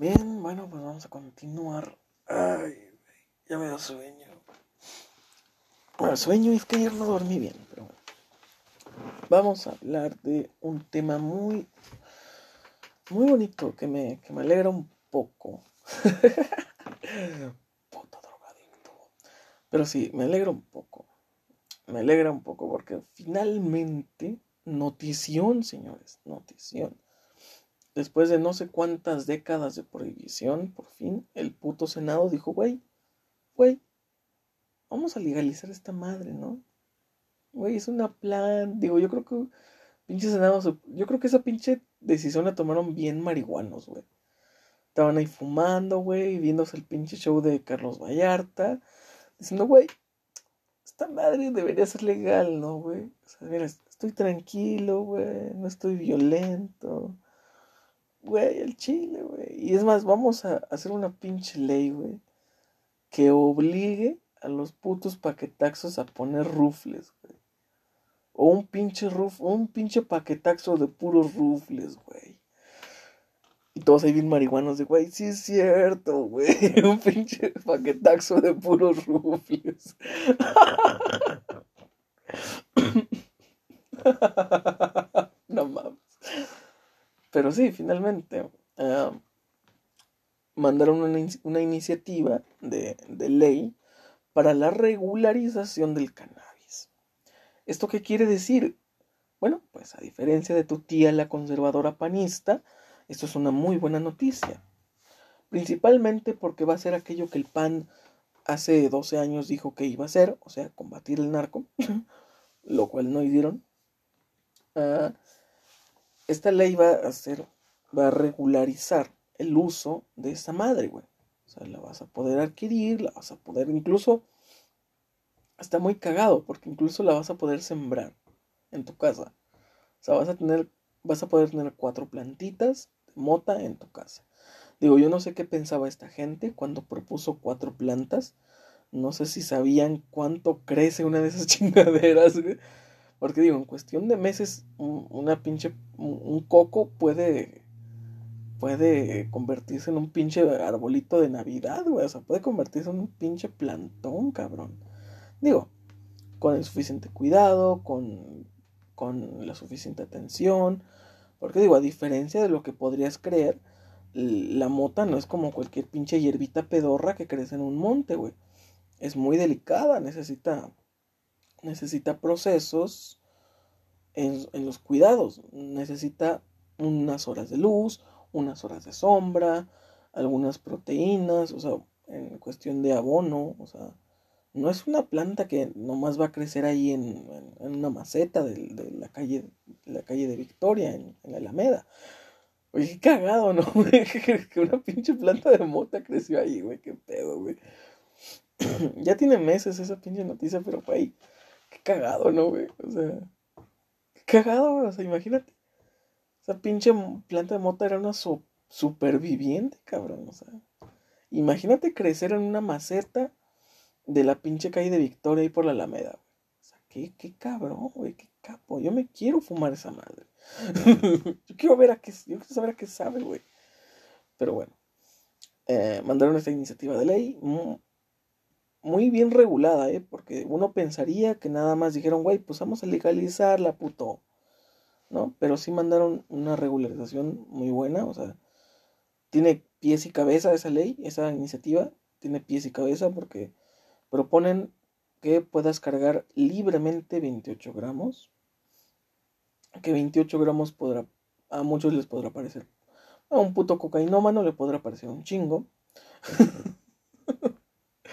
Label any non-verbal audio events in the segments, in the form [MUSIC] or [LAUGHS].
Bien, bueno, pues vamos a continuar. Ay, ya me da sueño. Bueno, sueño es que ayer no dormí bien, pero bueno. Vamos a hablar de un tema muy, muy bonito que me, que me alegra un poco. [LAUGHS] Puto drogadicto. Pero sí, me alegra un poco. Me alegra un poco porque finalmente, notición, señores, notición Después de no sé cuántas décadas de prohibición, por fin, el puto Senado dijo, güey, güey, vamos a legalizar esta madre, ¿no? Güey, es una plan, digo, yo creo que pinche Senado, yo creo que esa pinche decisión la tomaron bien marihuanos, güey. Estaban ahí fumando, güey, viéndose el pinche show de Carlos Vallarta, diciendo, güey, esta madre debería ser legal, ¿no, güey? O sea, mira, estoy tranquilo, güey, no estoy violento güey, el chile, güey. Y es más, vamos a hacer una pinche ley, güey, que obligue a los putos paquetaxos a poner rufles, güey. O un pinche ruf, un pinche paquetaxo de puros rufles, güey. Y todos ahí bien marihuanos de, güey, sí es cierto, güey. [LAUGHS] un pinche paquetaxo de puros rufles. [LAUGHS] no mames. Pero sí, finalmente ah, mandaron una, iniciativa de, de, ley para la regularización del cannabis. ¿Esto qué quiere decir? Bueno, pues a diferencia de tu tía la conservadora panista, esto es una muy buena noticia. Principalmente porque va a ser aquello que el PAN hace 12 años dijo que iba a hacer, o sea, combatir el narco, [LAUGHS] lo cual no hicieron. Uh, esta ley va a hacer, va a regularizar el uso de esa madre, güey. O sea, la vas a poder adquirir, la vas a poder incluso, está muy cagado, porque incluso la vas a poder sembrar en tu casa. O sea, vas a tener, vas a poder tener cuatro plantitas de mota en tu casa. Digo, yo no sé qué pensaba esta gente cuando propuso cuatro plantas. No sé si sabían cuánto crece una de esas [LAUGHS] chingaderas, güey. Porque digo, en cuestión de meses, una pinche, un coco puede, puede convertirse en un pinche arbolito de Navidad, güey. O sea, puede convertirse en un pinche plantón, cabrón. Digo, con el suficiente cuidado, con, con la suficiente atención. Porque digo, a diferencia de lo que podrías creer, la mota no es como cualquier pinche hierbita pedorra que crece en un monte, güey. Es muy delicada, necesita necesita procesos en, los cuidados. Necesita unas horas de luz, unas horas de sombra, algunas proteínas, o sea, en cuestión de abono, o sea, no es una planta que nomás va a crecer ahí en, una maceta de, la calle, la calle de Victoria, en, la Alameda. Oye, qué cagado, ¿no? [LAUGHS] que una pinche planta de mota creció ahí, güey, qué pedo, güey. [CLEARS THROAT] ya tiene meses esa pinche noticia, pero güey, cagado, ¿no, güey? O sea, cagado, güey. O sea, imagínate. Esa pinche planta de mota era una superviviente, cabrón. O sea, imagínate crecer en una maceta de la pinche calle de Victoria ahí por la Alameda, güey. O sea, qué, cabrón, güey, qué capo. Yo me quiero fumar esa madre. [LAUGHS] yo quiero ver a qué, yo quiero saber a qué sabe, güey. Pero bueno. Eh, mandaron esta iniciativa de ley muy bien regulada, ¿eh? Porque uno pensaría que nada más dijeron, güey, pues vamos a legalizarla, puto. ¿No? Pero sí mandaron una regularización muy buena, o sea, tiene pies y cabeza esa ley, esa iniciativa, tiene pies y cabeza porque proponen que puedas cargar libremente 28 gramos, que 28 gramos podrá, a muchos les podrá parecer, a un puto cocainómano le podrá parecer un chingo. [LAUGHS]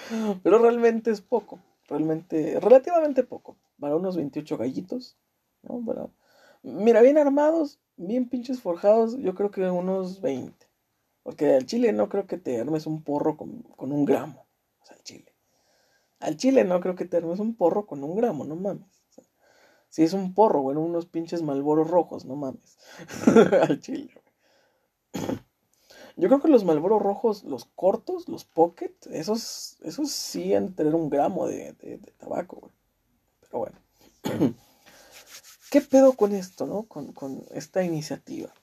[LAUGHS] Pero realmente es poco, realmente, relativamente poco. Para unos 28 gallitos, ¿no? mira, bien armados, bien pinches forjados, yo creo que unos 20. Porque al chile no creo que te armes un porro con, un gramo. O sea, al chile. Al chile no creo que te armes un porro con un gramo, no mames. si es un porro, bueno, unos pinches malboros rojos, no mames. [LAUGHS] al chile. Yo creo que los Malboro rojos, los cortos, los pocket, esos, esos sí han de tener un gramo de, tabaco, güey. Pero bueno. [CLEARS THROAT] ¿Qué pedo con esto, no? Con, esta iniciativa.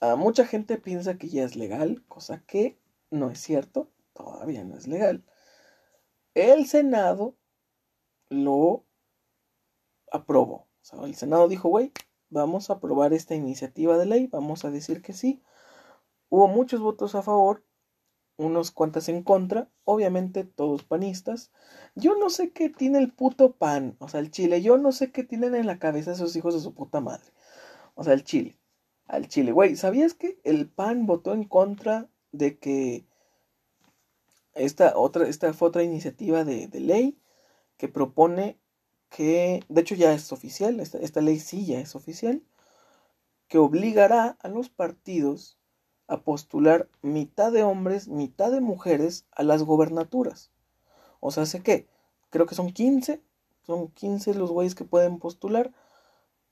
a mucha gente piensa que ya es legal, cosa que no es cierto, todavía no es legal. El Senado lo aprobó. O sea, el Senado dijo, güey, vamos a aprobar esta iniciativa de ley, vamos a decir que sí. Hubo muchos votos a favor, unos cuantas en contra, obviamente todos panistas. Yo no sé qué tiene el puto pan, o sea, el chile, yo no sé qué tienen en la cabeza esos hijos de su puta madre. O sea, el chile, al chile, güey, ¿sabías que el pan votó en contra de que esta otra, esta fue otra iniciativa de, ley que propone que, de hecho ya es oficial, esta, esta ley sí ya es oficial, que obligará a los partidos postular mitad de hombres, mitad de mujeres a las gobernaturas. O sea, sé que, creo que son 15, son 15 los güeyes que pueden postular,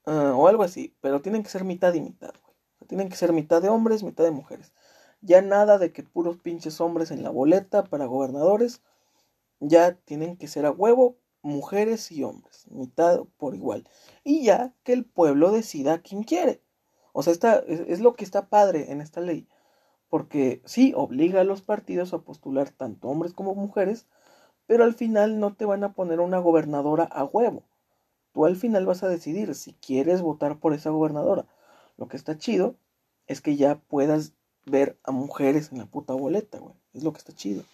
ah, o algo así, pero tienen que ser mitad y mitad, tienen que ser mitad de hombres, mitad de mujeres. Ya nada de que puros pinches hombres en la boleta para gobernadores, ya tienen que ser a huevo mujeres y hombres, mitad por igual. Y ya que el pueblo decida quién quiere. O sea, está, es, lo que está padre en esta ley. Porque sí, obliga a los partidos a postular tanto hombres como mujeres, pero al final no te van a poner una gobernadora a huevo. Tú al final vas a decidir si quieres votar por esa gobernadora. Lo que está chido es que ya puedas ver a mujeres en la puta boleta, güey. Es lo que está chido.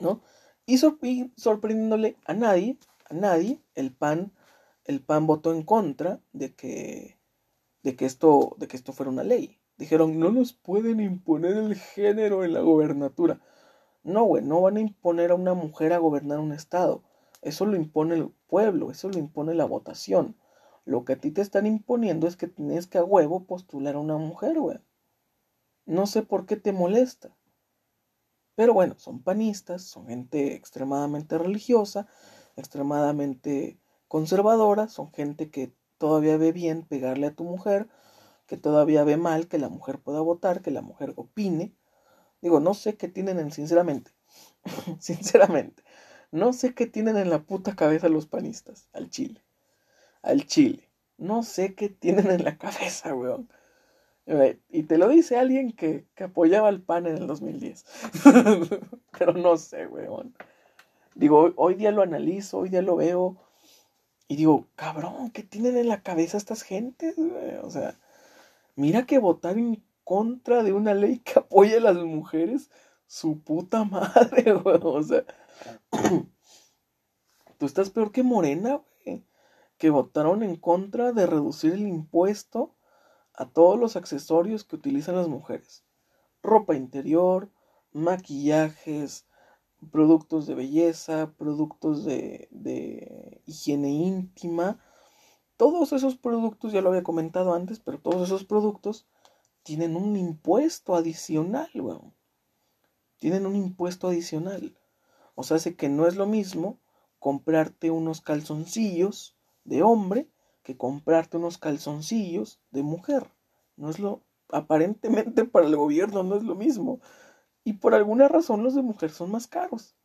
¿No? Y, sorprendiéndole a nadie, a nadie, el PAN, el PAN votó en contra de que de que esto, de que esto fuera una ley. Dijeron, no nos pueden imponer el género en la gobernatura. No, güey, no van a imponer a una mujer a gobernar un estado. Eso lo impone el pueblo, eso lo impone la votación. Lo que a ti te están imponiendo es que tienes que a huevo postular a una mujer, güey. No sé por qué te molesta. Pero bueno, son panistas, son gente extremadamente religiosa, extremadamente conservadora, son gente que todavía ve bien pegarle a tu mujer, que todavía ve mal que la mujer pueda votar, que la mujer opine. Digo, no sé qué tienen en, sinceramente, [LAUGHS] sinceramente, no sé qué tienen en la puta cabeza los panistas, al Chile, al Chile. No sé qué tienen en la cabeza, weón. Y te lo dice alguien que, que apoyaba al PAN en el 2010. [LAUGHS] Pero no sé, weón. Digo, hoy día lo analizo, hoy día lo veo y digo, cabrón, ¿qué tienen en la cabeza estas gentes? O sea, mira que votar en contra de una ley que apoya a las mujeres, su puta madre, [LAUGHS] güey. O sea, [CLEARS THROAT] tú estás peor que Morena, güey. Que votaron en contra de reducir el impuesto a todos los accesorios que utilizan las mujeres. Ropa interior, maquillajes, productos de belleza, productos de, de higiene íntima. Todos esos productos, ya lo había comentado antes, pero todos esos productos tienen un impuesto adicional, weón. Tienen un impuesto adicional. O sea, hace que no es lo mismo comprarte unos calzoncillos de hombre que comprarte unos calzoncillos de mujer. No es lo, aparentemente [LAUGHS] para el gobierno no es lo mismo. Y por alguna razón los de mujer son más caros.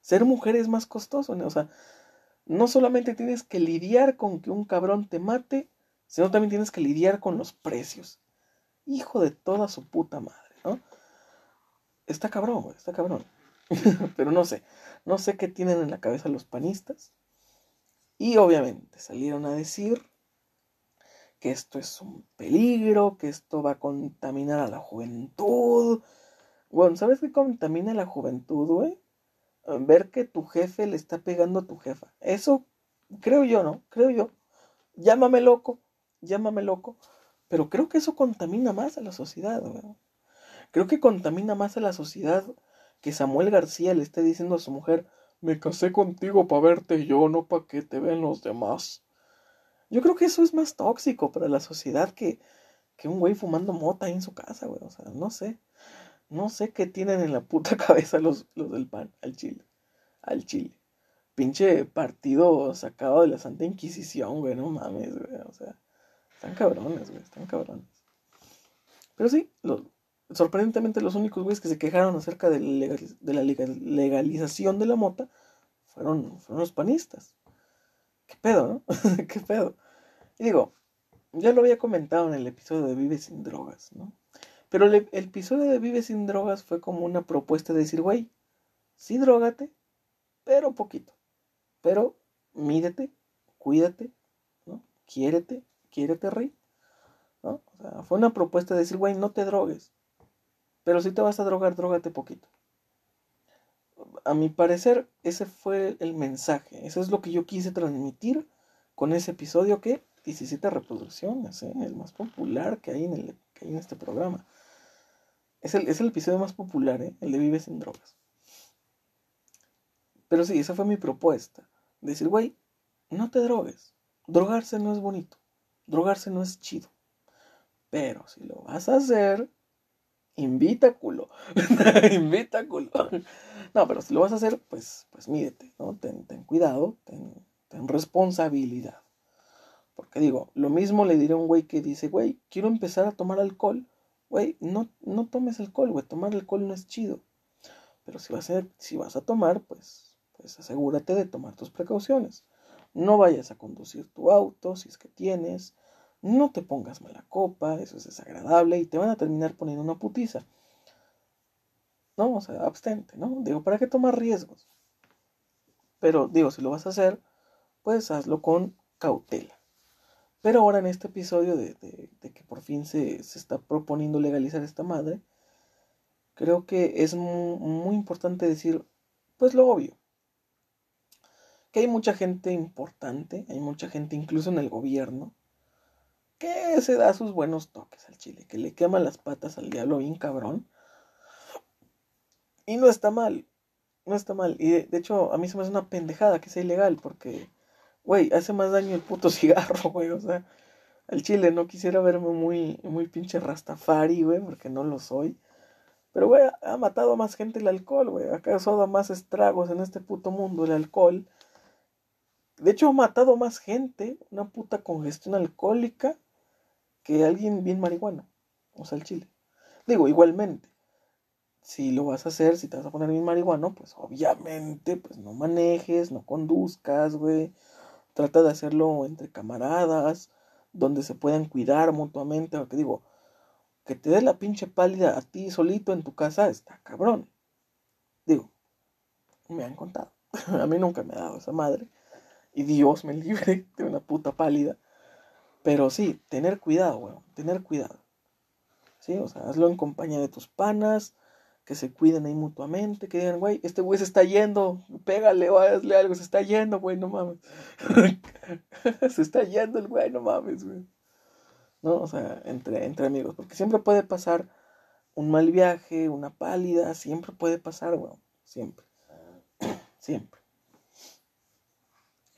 Ser mujer es más costoso, O sea, no solamente tienes que lidiar con que un cabrón te mate, sino también tienes que lidiar con los precios. Hijo de toda su puta madre, ¿no? Está cabrón, güey, está cabrón. [LAUGHS] Pero no sé, no sé qué tienen en la cabeza los panistas. Y obviamente salieron a decir que esto es un peligro, que esto va a contaminar a la juventud, bueno, ¿sabes qué contamina la juventud, güey? Ver que tu jefe le está pegando a tu jefa. Eso creo yo, ¿no? Creo yo. Llámame loco, llámame loco. Pero creo que eso contamina más a la sociedad. Creo que contamina más a la sociedad que Samuel García le esté diciendo a su mujer, me casé contigo para verte yo, no para que te vean los demás. Yo creo que eso es más tóxico para la sociedad que, que un güey fumando mota ahí en su casa, güey. O sea, no sé. No sé qué tienen en la puta [LAUGHS] cabeza los, los del PAN al Chile. Al Chile. Pinche partido sacado de la Santa Inquisición, güey. No mames, güey. O sea, están cabrones, güey. Están cabrones. Pero sí, sorprendentemente los únicos güeyes que se quejaron acerca de, la legalización de la mota fueron, fueron los panistas. ¿Qué pedo, no? [LAUGHS] ¿Qué pedo? Y digo, ya lo había comentado en el episodio de Vive sin drogas, ¿no? Pero el, episodio de Vive sin drogas fue como una propuesta de decir, güey, sí drogate, pero poquito. Pero mídete, cuídate, ¿no? Quiérete, quiérete, rey. ¿no? O sea, fue una propuesta de decir, güey, no te drogues. Pero si te vas a drogar, drogate poquito. A mi parecer, ese fue el mensaje. Eso es lo que yo quise transmitir con ese episodio que 17 reproducciones, ¿eh? el más popular que hay en, el, que hay en este programa. Es el, es el episodio más popular, ¿eh? el de Vives sin drogas. Pero sí, esa fue mi propuesta. Decir, güey, no te drogues. Drogarse no es bonito. Drogarse no es chido. Pero si lo vas a hacer, invita culo. [LAUGHS] invita culo. no, pero si lo vas a hacer, pues, pues mídete, ¿no? Ten, ten cuidado, ten, ten responsabilidad. Porque digo, lo mismo le diré a un güey que dice, güey, quiero empezar a tomar alcohol. Güey, no, no tomes alcohol, güey. Tomar alcohol no es chido. Pero si vas a, si vas a tomar, pues, pues asegúrate de tomar tus precauciones. No vayas a conducir tu auto si es que tienes. No te pongas mala copa, eso es desagradable y te van a terminar poniendo una putiza. No, o sea, abstente, ¿no? Digo, ¿para qué tomar riesgos? Pero digo, si lo vas a hacer, pues hazlo con cautela. Pero ahora en este episodio de, que por fin se, está proponiendo legalizar esta madre, creo que es muy importante decir, pues lo obvio que hay mucha gente importante, hay mucha gente incluso en el gobierno, que se da sus buenos toques al chile, que le quema las patas al diablo bien cabrón. Y no está mal, no está mal. Y de, hecho, a mí se me hace una pendejada que sea ilegal, porque, güey, hace más daño el puto [LAUGHS] cigarro, güey. O sea, al chile no quisiera verme muy, muy pinche rastafari, güey, porque no lo soy. Pero, güey, ha matado a más gente el alcohol, güey. Ha causado más estragos en este puto mundo el alcohol de hecho, ha matado más gente, una puta congestión alcohólica, que alguien bien marihuana. O sea, el chile. Digo, igualmente, si lo vas a hacer, si te vas a poner bien marihuano, pues obviamente, pues no manejes, no conduzcas, güey. Trata de hacerlo entre camaradas, donde se puedan cuidar mutuamente, porque digo, que te dé la pinche pálida a ti solito en tu casa, está cabrón. Digo, me han contado. [LAUGHS] a mí nunca me ha dado esa madre y Dios me [LAUGHS] libre de una puta pálida. Pero sí, tener cuidado, weón, tener cuidado. Sí, o sea, hazlo en compañía de tus panas, que se cuiden ahí mutuamente, que digan, güey, este güey se está yendo, pégale o hazle algo, se está yendo, güey, no mames. [LAUGHS] se está yendo el güey, no mames, güey. No, o sea, entre, entre amigos, porque siempre puede pasar un mal viaje, una pálida, siempre puede pasar, weón, siempre. [CLEARS THROAT] siempre.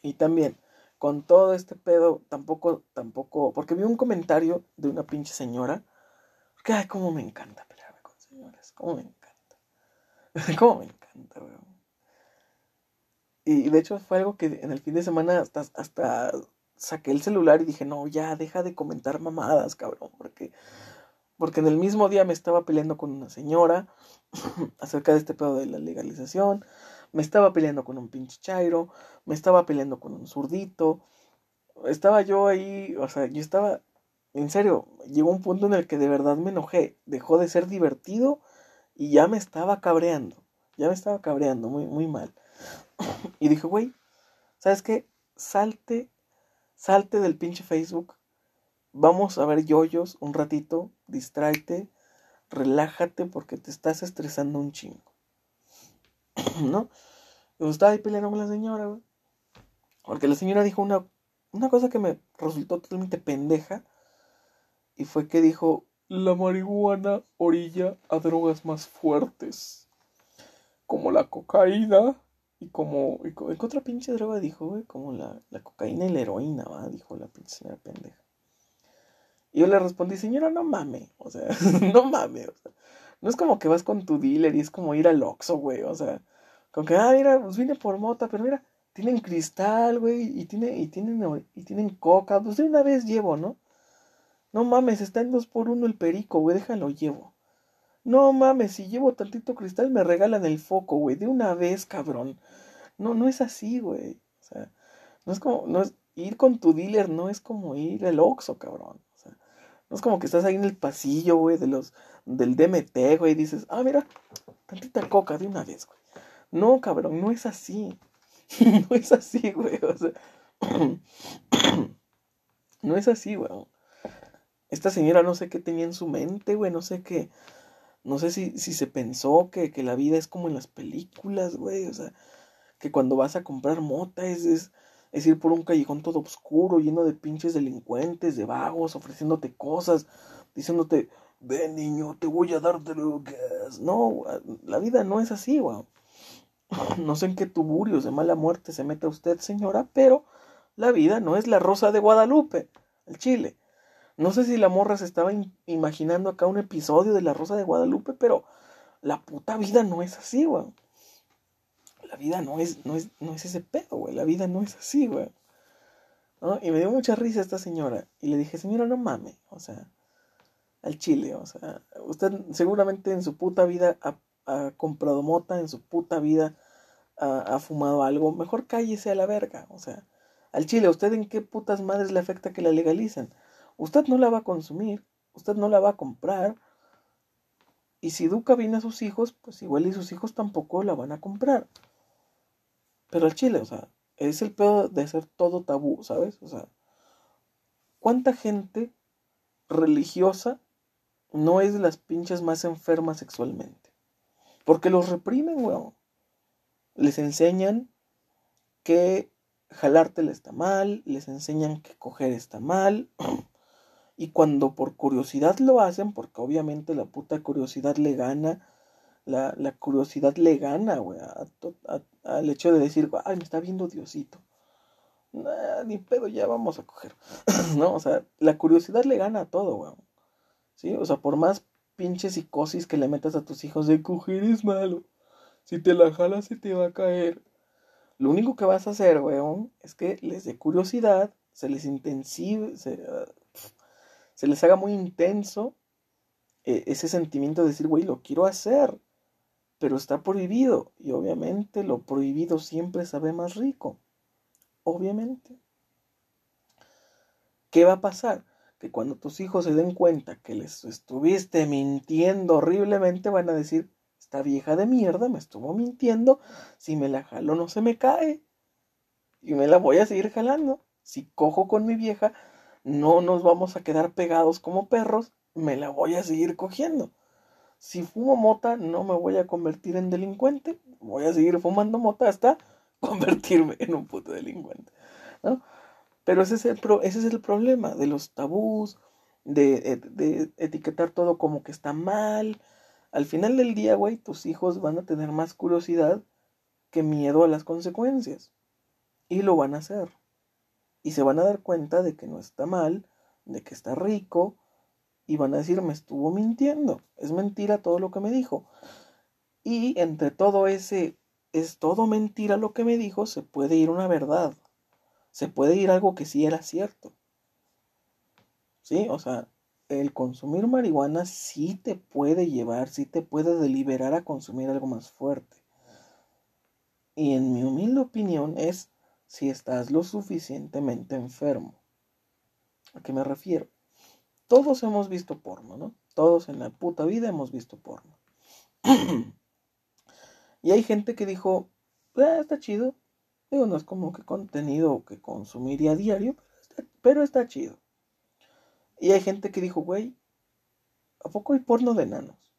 Y también, con todo este pedo, tampoco, tampoco, porque vi un comentario de una pinche señora, que, ay, cómo me encanta pelearme con señoras, cómo me [LAUGHS] cómo me encanta, weón. Y de hecho fue algo que en el fin de semana hasta, hasta saqué el celular y dije, no, ya, deja de comentar mamadas, cabrón, porque, porque en el mismo día me estaba peleando con una señora [LAUGHS] acerca de este pedo de la legalización, me estaba peleando con un pinche chairo, me estaba peleando con un zurdito, estaba yo ahí, o sea, yo estaba, en serio, llegó un punto en el que de verdad me enojé, dejó de ser divertido y ya me estaba cabreando, ya me estaba cabreando muy, muy mal. y dije, güey, ¿sabes qué? Salte, salte del pinche Facebook, vamos a ver yoyos un ratito, distráete, relájate porque te estás estresando un chingo. ¿no? Y estaba ahí peleando con la señora, güey. Porque la señora dijo una, una cosa que me resultó totalmente pendeja. Y fue que dijo, la marihuana orilla a drogas más fuertes. Como la cocaína y como... Y, ¿Qué otra pinche droga dijo, güey? Como la, la cocaína y la heroína, ¿va? Dijo la pinche señora pendeja. Y yo le respondí, señora, no mame. O sea, [LAUGHS] no mame. O sea, no es como que vas con tu dealer y es como ir al Oxxo, güey. O sea, con que, ah, mira, pues vine por mota, pero mira, tienen cristal, güey, y, tiene, y, tienen, y tienen coca. Pues de una vez llevo, ¿no? No mames, está en dos por uno el perico, güey, déjalo llevo. No mames, si llevo tantito cristal me regalan el foco, güey, de una vez, cabrón. No, no es así, güey. O sea, no es como, no es, ir con tu dealer no es como ir al Oxxo, cabrón. O sea, no es como que estás ahí en el pasillo, güey, de los, del DMT, güey, y dices, ah, mira, tantita coca de una vez, güey. No, cabrón, no es así. [LAUGHS] no es así, güey. O sea, [CLEARS THROAT] no es así, güey. Esta señora no sé qué tenía en su mente, güey, no sé qué. No sé si, si se pensó que, que la vida es como en las películas, güey. O sea, que cuando vas a comprar mota es, es, es ir por un callejón todo oscuro, lleno de pinches delincuentes, de vagos, ofreciéndote cosas, diciéndote, ven niño, te voy a dar drogas. No, la vida no es así, güey. [CLEARS THROAT] No sé en qué tuburios de mala muerte se mete usted, señora, pero la vida no es la rosa de Guadalupe, el chile. No sé si la morra se estaba imaginando acá un episodio de La Rosa de Guadalupe, pero la puta vida no es así, güey. La vida no es, no es, no es ese pedo, güey. La vida no es así, güey. Y me dio mucha risa esta señora. Y le dije, señora, no mame. O sea, al chile, o sea, usted seguramente en su puta vida ha, comprado mota, en su puta vida ha, ha, fumado algo. Mejor cállese a la verga. O sea, al chile, ¿usted en qué putas madres le afecta que la legalicen? Usted no la va a consumir, usted no la va a comprar. Y si educa bien a sus hijos, pues igual y sus hijos tampoco la van a comprar. Pero al chile, o sea, es el peor de ser todo tabú, ¿sabes? O sea, ¿cuánta gente religiosa no es de las pinches más enfermas sexualmente? Porque los reprimen, weón. Les enseñan que jalártela está mal, les enseñan que coger está mal. [CLEARS THROAT] Y cuando por curiosidad lo hacen, porque obviamente la puta curiosidad le gana, la, la curiosidad le gana, güey, al hecho de decir, ay, me está viendo Diosito. ni pedo, ya vamos a coger. [CLEARS THROAT] no, o sea, la curiosidad le gana a todo, güey. ¿Sí? O sea, por más pinche psicosis que le metas a tus hijos de coger es malo. Si te la jalas se te va a caer. Lo único que vas a hacer, weón, es que les dé curiosidad, se les intensive, se, se les haga muy intenso eh, ese sentimiento de decir, güey, lo quiero hacer, pero está prohibido. Y obviamente lo prohibido siempre sabe más rico. Obviamente. ¿Qué va a pasar? Que cuando tus hijos se den cuenta que les estuviste mintiendo horriblemente, van a decir, esta vieja de mierda me estuvo mintiendo, si me la jalo no se me cae. Y me la voy a seguir jalando. Si cojo con mi vieja, no nos vamos a quedar pegados como perros, me la voy a seguir cogiendo. Si fumo mota, no me voy a convertir en delincuente, voy a seguir fumando mota hasta [LAUGHS] convertirme en un puto delincuente. ¿no? Pero ese es, el ese es el problema de los tabús, de, de etiquetar todo como que está mal. Al final del día, güey, tus hijos van a tener más curiosidad que miedo a las consecuencias. Y lo van a hacer y se van a dar cuenta de que no está mal, de que está rico, y van a decir, me estuvo mintiendo, es mentira todo lo que me dijo. Y entre todo ese, es todo mentira lo que me dijo, se puede ir una verdad, se puede ir algo que sí era cierto. ¿Sí? O sea, el consumir marihuana sí te puede llevar, sí te puede deliberar a consumir algo más fuerte. Y en mi humilde opinión es si estás lo suficientemente enfermo. ¿A qué me refiero? Todos hemos visto porno, ¿no? Todos en la puta vida hemos visto porno. [CLEARS THROAT] y hay gente que dijo, ah, está chido. Digo, no es como que contenido que consumiría diario, pero está, chido. Y hay gente que dijo, güey, ¿a poco hay porno de enanos?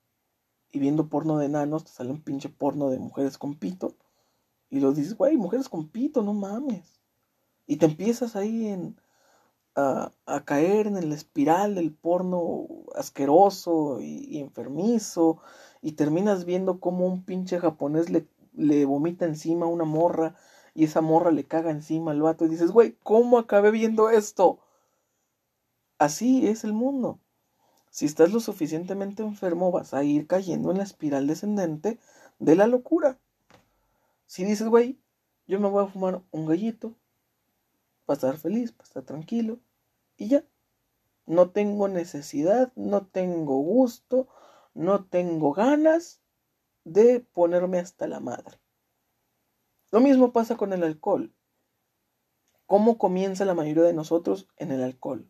Y viendo porno de enanos te sale un pinche porno de mujeres con pito. Y lo dices, güey, mujeres con pito, no mames. Y te empiezas ahí en, a, caer en el espiral del porno asqueroso y, enfermizo. Y terminas viendo cómo un pinche japonés le, le vomita encima a una morra. Y esa morra le caga encima al vato. Y dices, güey, ¿cómo acabé viendo esto? Así es el mundo. Si estás lo suficientemente enfermo, vas a ir cayendo en la espiral descendente de la locura. Si dices, güey, yo me voy a fumar un gallito para estar feliz, para estar tranquilo, y ya. No tengo necesidad, no tengo gusto, no tengo ganas de ponerme hasta la madre. Lo mismo pasa con el alcohol. ¿Cómo comienza la mayoría de nosotros en el alcohol?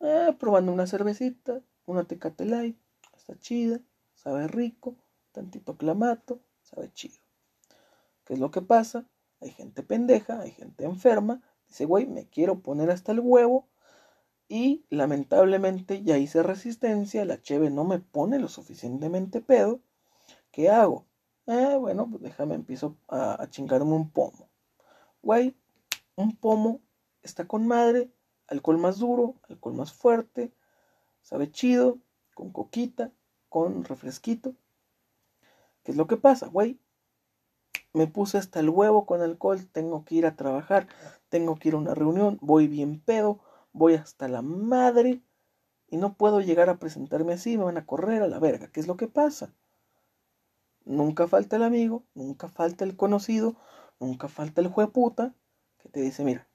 Eh, probando una cervecita, una Tecate está chida, sabe rico, tantito clamato, sabe chido. ¿Qué es lo que pasa? Hay gente pendeja, hay gente enferma, dice, güey, me quiero poner hasta el huevo y lamentablemente ya hice resistencia, la cheve no me pone lo suficientemente pedo. ¿Qué hago? Eh, bueno, pues déjame, empiezo a, a chingarme un pomo. Güey, un pomo está con madre, alcohol más duro, alcohol más fuerte, sabe chido, con coquita, con refresquito. ¿Qué es lo que pasa, güey? Me puse hasta el huevo con alcohol, tengo que ir a trabajar, tengo que ir a una reunión, voy bien pedo, voy hasta la madre y no puedo llegar a presentarme así, me van a correr a la verga. ¿Qué es lo que pasa? Nunca falta el amigo, nunca falta el conocido, nunca falta el jueputa que te dice, mira,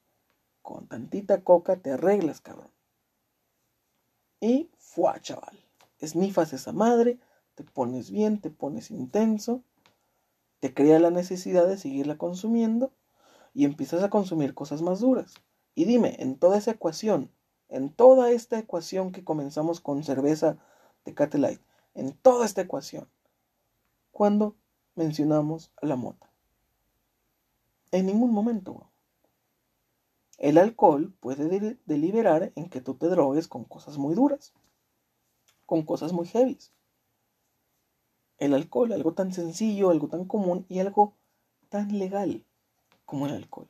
con tantita coca te arreglas, cabrón. Y fuá, chaval. Esnifas esa madre, te pones bien, te pones intenso, te crea la necesidad de seguirla consumiendo y empiezas a consumir cosas más duras. Y dime, en toda esa ecuación, en toda esta ecuación que comenzamos con cerveza de Light, en toda esta ecuación, ¿cuándo mencionamos a la mota? En ningún momento. El alcohol puede deliberar en que tú te drogues con cosas muy duras, con cosas muy heavies. El alcohol, algo tan sencillo, algo tan común y algo tan legal como el alcohol,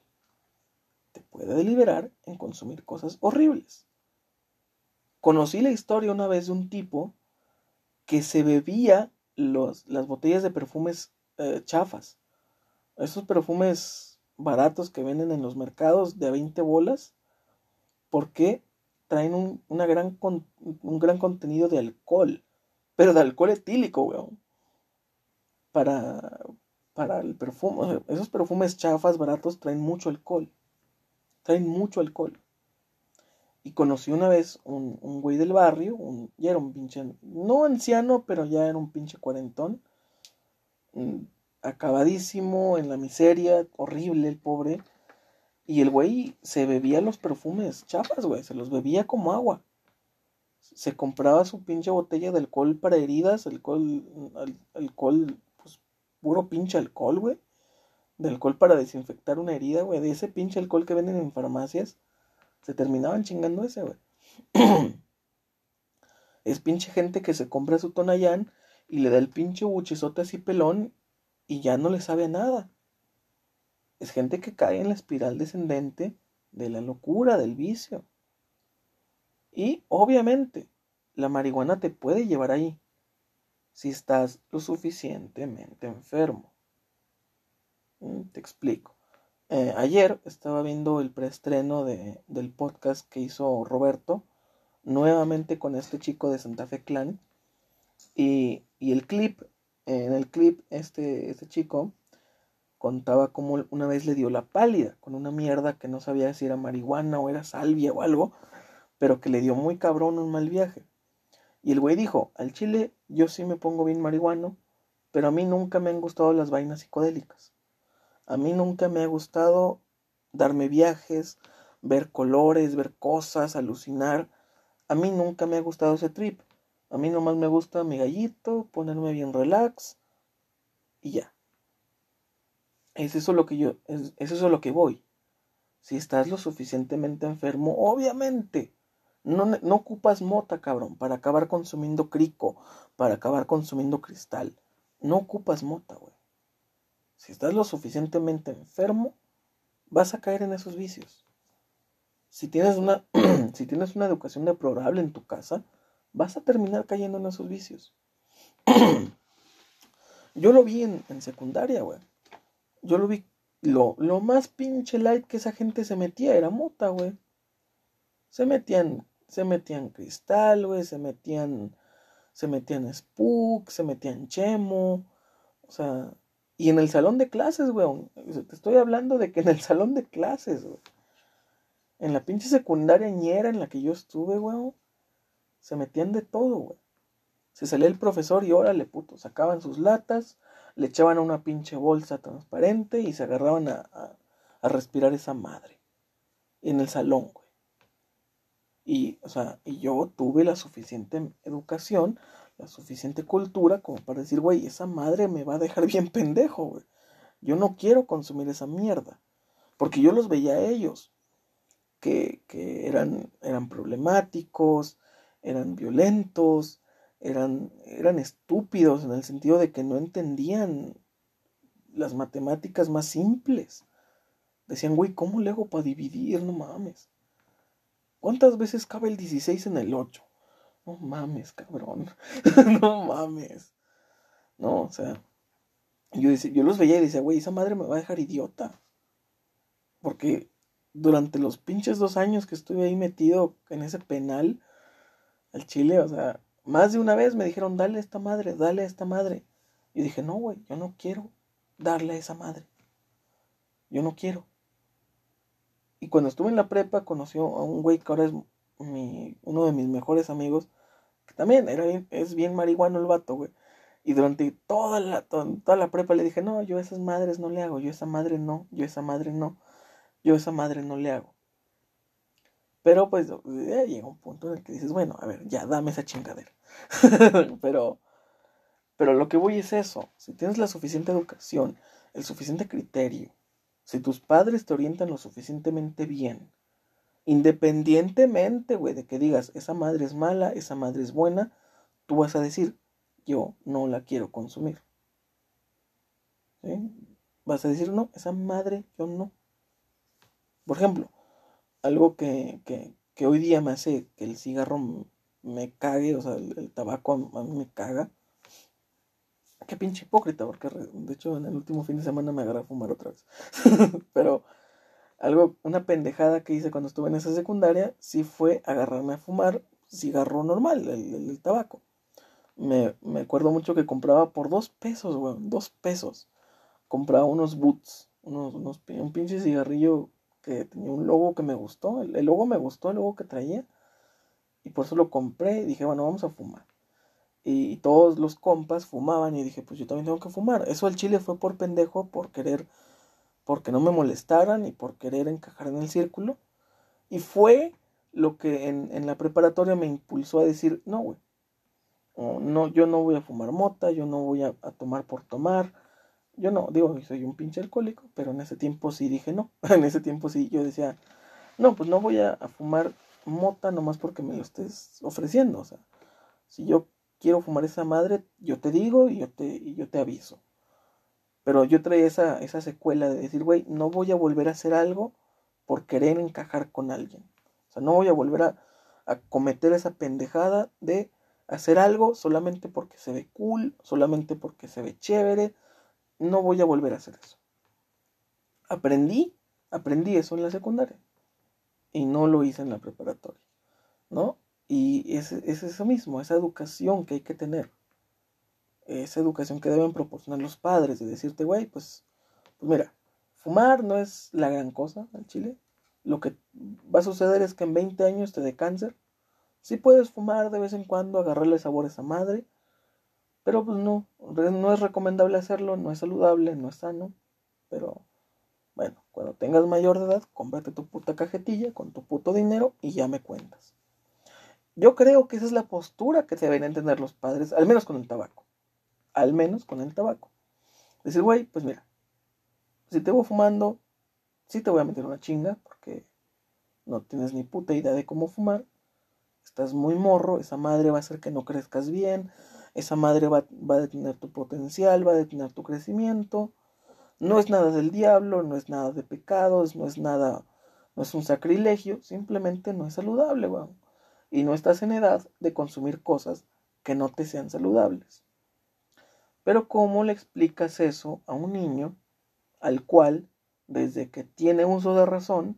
te puede deliberar en consumir cosas horribles. Conocí la historia una vez de un tipo que se bebía las botellas de perfumes eh, chafas. Esos perfumes baratos que venden en los mercados de a 20 bolas porque traen un, gran un gran contenido de alcohol, pero de alcohol etílico, weón. Para, para el perfume, esos perfumes chafas baratos traen mucho alcohol, traen mucho alcohol. Y conocí una vez un, un güey del barrio, ya era un pinche, no anciano, pero ya era un pinche cuarentón, acabadísimo, en la miseria, horrible el pobre. Y el güey se bebía los perfumes chafas, güey, se los bebía como agua. Se compraba su pinche botella de alcohol para heridas, alcohol, alcohol, puro pinche alcohol, güey. De alcohol para desinfectar una herida, güey. De ese pinche alcohol que venden en farmacias. Se terminaban chingando ese, güey. [CLEARS THROAT] es pinche gente que se compra su tonayán y le da el pinche buchizote así pelón y ya no le sabe nada. Es gente que cae en la espiral descendente de la locura, del vicio. Y obviamente, la marihuana te puede llevar ahí si estás lo suficientemente enfermo. Mm, te explico. Eh, ayer estaba viendo el preestreno de, del podcast que hizo Roberto, nuevamente con este chico de Santa Fe Clan. Y, y el clip en el clip, este, este chico contaba cómo una vez le dio la pálida con una mierda que no sabía si era marihuana o era salvia o algo, pero que le dio muy cabrón un mal viaje. Y el güey dijo, al chile yo sí me pongo bien marihuano, pero a mí nunca me han gustado las vainas psicodélicas. A mí nunca me ha gustado darme viajes, ver colores, ver cosas, alucinar. A mí nunca me ha gustado ese trip. A mí nomás me gusta mi gallito, ponerme bien relax y ya. Es eso lo que yo, es, eso lo que voy. Si estás lo suficientemente enfermo, obviamente, no, no ocupas mota, cabrón, para acabar consumiendo crico, para acabar consumiendo cristal. No ocupas mota, güey. Si estás lo suficientemente enfermo, vas a caer en esos vicios. Si tienes una, [CLEARS THROAT] si tienes una educación deplorable en tu casa, vas a terminar cayendo en esos vicios. [CLEARS THROAT] Yo lo vi en, secundaria, güey. Yo lo vi. Lo, lo más pinche light que esa gente se metía era mota, güey. Se metían, se metían cristal, güey, se metían, se metían spook, se metían chemo, o sea, y en el salón de clases, güey, te estoy hablando de que en el salón de clases, güey, en la pinche secundaria ñera en la que yo estuve, güey, se metían de todo, güey. Se salía el profesor y órale, puto, sacaban sus latas, le echaban a una pinche bolsa transparente y se agarraban a, a, respirar esa madre. en el salón, güey. Y, o sea, y yo tuve la suficiente educación, la suficiente cultura como para decir, güey, esa madre me va a dejar bien pendejo, güey. Yo no quiero consumir esa mierda. Porque yo los veía a ellos, que, que eran, eran problemáticos, eran violentos, eran, eran estúpidos en el sentido de que no entendían las matemáticas más simples. Decían, güey, ¿cómo le hago para dividir? No mames. ¿Cuántas veces cabe el 16 en el 8? No mames, cabrón. [LAUGHS] no mames. No, o sea. Yo, yo los veía y decía, güey, esa madre me va a dejar idiota. Porque durante los pinches dos años que estuve ahí metido en ese penal al Chile, o sea, más de una vez me dijeron, dale a esta madre, dale a esta madre. Y dije, no, güey, yo no quiero darle a esa madre. Yo no quiero. Y cuando estuve en la prepa, conocí a un güey que ahora es uno de mis mejores amigos, que también era es bien marihuano el vato, güey. Y durante toda la, toda, la prepa le dije, no, yo a esas madres no le hago, yo esa madre no, yo esa madre no, yo esa madre no le hago. Pero pues llega un punto en el que dices, bueno, a ver, ya dame esa chingadera. [LAUGHS] pero, pero lo que voy es eso. Si tienes la suficiente educación, el suficiente criterio, si tus padres te orientan lo suficientemente bien, independientemente, de que digas, esa madre es mala, esa madre es buena, tú vas a decir, yo no la quiero consumir. ¿Sí? Vas a decir, no, esa madre yo no. Por ejemplo, algo que, que, que hoy día me hace que el cigarro me cague, o sea, el, tabaco a, mí me caga. Qué pinche hipócrita, porque de hecho en el último fin de semana me agarré a fumar otra vez. [LAUGHS] Pero algo, una pendejada que hice cuando estuve en esa secundaria, sí fue agarrarme a fumar cigarro normal, el, tabaco. Me, me, acuerdo mucho que compraba por dos pesos, weón, dos pesos. Compraba unos boots, unos, unos, un pinche cigarrillo que tenía un logo que me gustó. El, el logo me gustó, el logo que traía. Y por eso lo compré y dije, bueno, vamos a fumar. Y, todos los compas fumaban y dije, pues yo también tengo que fumar. Eso al chile fue por pendejo, por querer, porque no me molestaran y por querer encajar en el círculo. Y fue lo que en, en la preparatoria me impulsó a decir, no, güey. No, yo no voy a fumar mota, yo no voy a, a tomar por tomar. Yo no, digo, soy un pinche alcohólico, pero en ese tiempo sí dije no. [LAUGHS] en ese tiempo sí yo decía, no, pues no voy a, a fumar mota nomás porque me lo estés ofreciendo. O sea, si yo quiero fumar esa madre, yo te digo y yo te, y yo te aviso. Pero yo traía esa, esa secuela de decir, güey, no voy a volver a hacer algo por querer encajar con alguien. O sea, no voy a volver a, a cometer esa pendejada de hacer algo solamente porque se ve cool, solamente porque se ve chévere. No voy a volver a hacer eso. Aprendí, aprendí eso en la secundaria y no lo hice en la preparatoria, ¿no? Y es, es eso mismo, esa educación que hay que tener, esa educación que deben proporcionar los padres, de decirte, güey, pues, pues mira, fumar no es la gran cosa en Chile. Lo que va a suceder es que en 20 años te dé cáncer. Sí puedes fumar de vez en cuando, agarrarle sabor a esa madre, pero pues no, no es recomendable hacerlo, no es saludable, no es sano, pero bueno, cuando tengas mayor de edad, cómprate tu puta cajetilla con tu puto dinero y ya me cuentas. Yo creo que esa es la postura que deben tener los padres, al menos con el tabaco. Al menos con el tabaco. Decir, güey, pues mira, si te voy fumando, sí te voy a meter una chinga, porque no tienes ni puta idea de cómo fumar. Estás muy morro, esa madre va a hacer que no crezcas bien, esa madre va, va a detener tu potencial, va a detener tu crecimiento no es nada del diablo, no es nada de pecados, no es nada, no es un sacrilegio, simplemente no es saludable, weón. Y no estás en edad de consumir cosas que no te sean saludables. Pero ¿cómo le explicas eso a un niño al cual, desde que tiene uso de razón,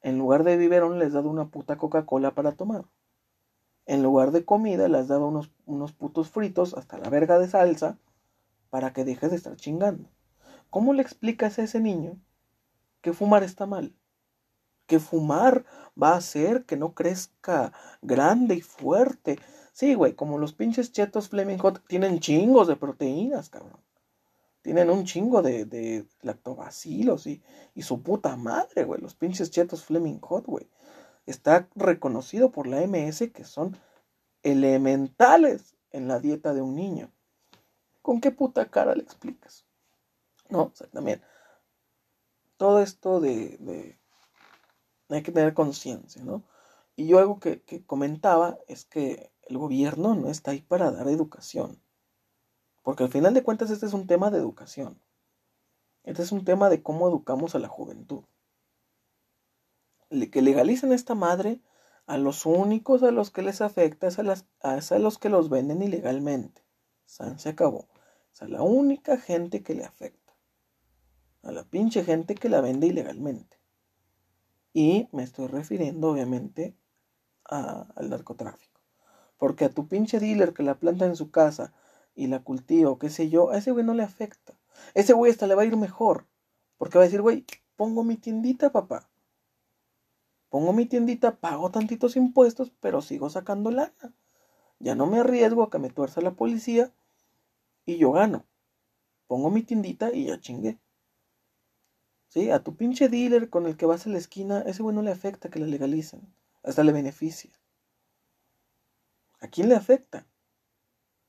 en lugar de biberón les has dado una puta Coca-Cola para tomar? En lugar de comida le has dado unos, unos putos fritos hasta la verga de salsa para que dejes de estar chingando. ¿Cómo le explicas a ese niño que fumar está mal? Que fumar va a hacer que no crezca grande y fuerte. Sí, güey, como los pinches chetos Fleming Hot tienen chingos de proteínas, cabrón. tienen un chingo de, de lactobacilos y, y su puta madre, güey. Los pinches chetos Fleming Hot, güey. Está reconocido por la MS que son elementales en la dieta de un niño. ¿Con qué puta cara le explicas? No, o sea, también. Todo esto de, de hay que tener conciencia, ¿no? Y yo algo que, que, comentaba es que el gobierno no está ahí para dar educación. Porque al final de cuentas este es un tema de educación. Este es un tema de cómo educamos a la juventud. Que legalicen esta madre a los únicos a los que les afecta es a, las, a los que los venden ilegalmente. San se acabó. Es a la única gente que le afecta. A la pinche gente que la vende ilegalmente. Y me estoy refiriendo obviamente al narcotráfico. Porque a tu pinche dealer que la planta en su casa y la cultiva o qué sé yo, a ese güey no le afecta. Ese güey hasta le va a ir mejor. Porque va a decir, güey, pongo mi tiendita, papá. Pongo mi tiendita, pago tantitos impuestos, pero sigo sacando lana. Ya no me arriesgo a que me tuerza la policía y yo gano. Pongo mi tiendita y ya chingué. Sí, a tu pinche dealer con el que vas a la esquina, ese güey no le afecta que la legalicen. Hasta le beneficia. ¿A quién le afecta?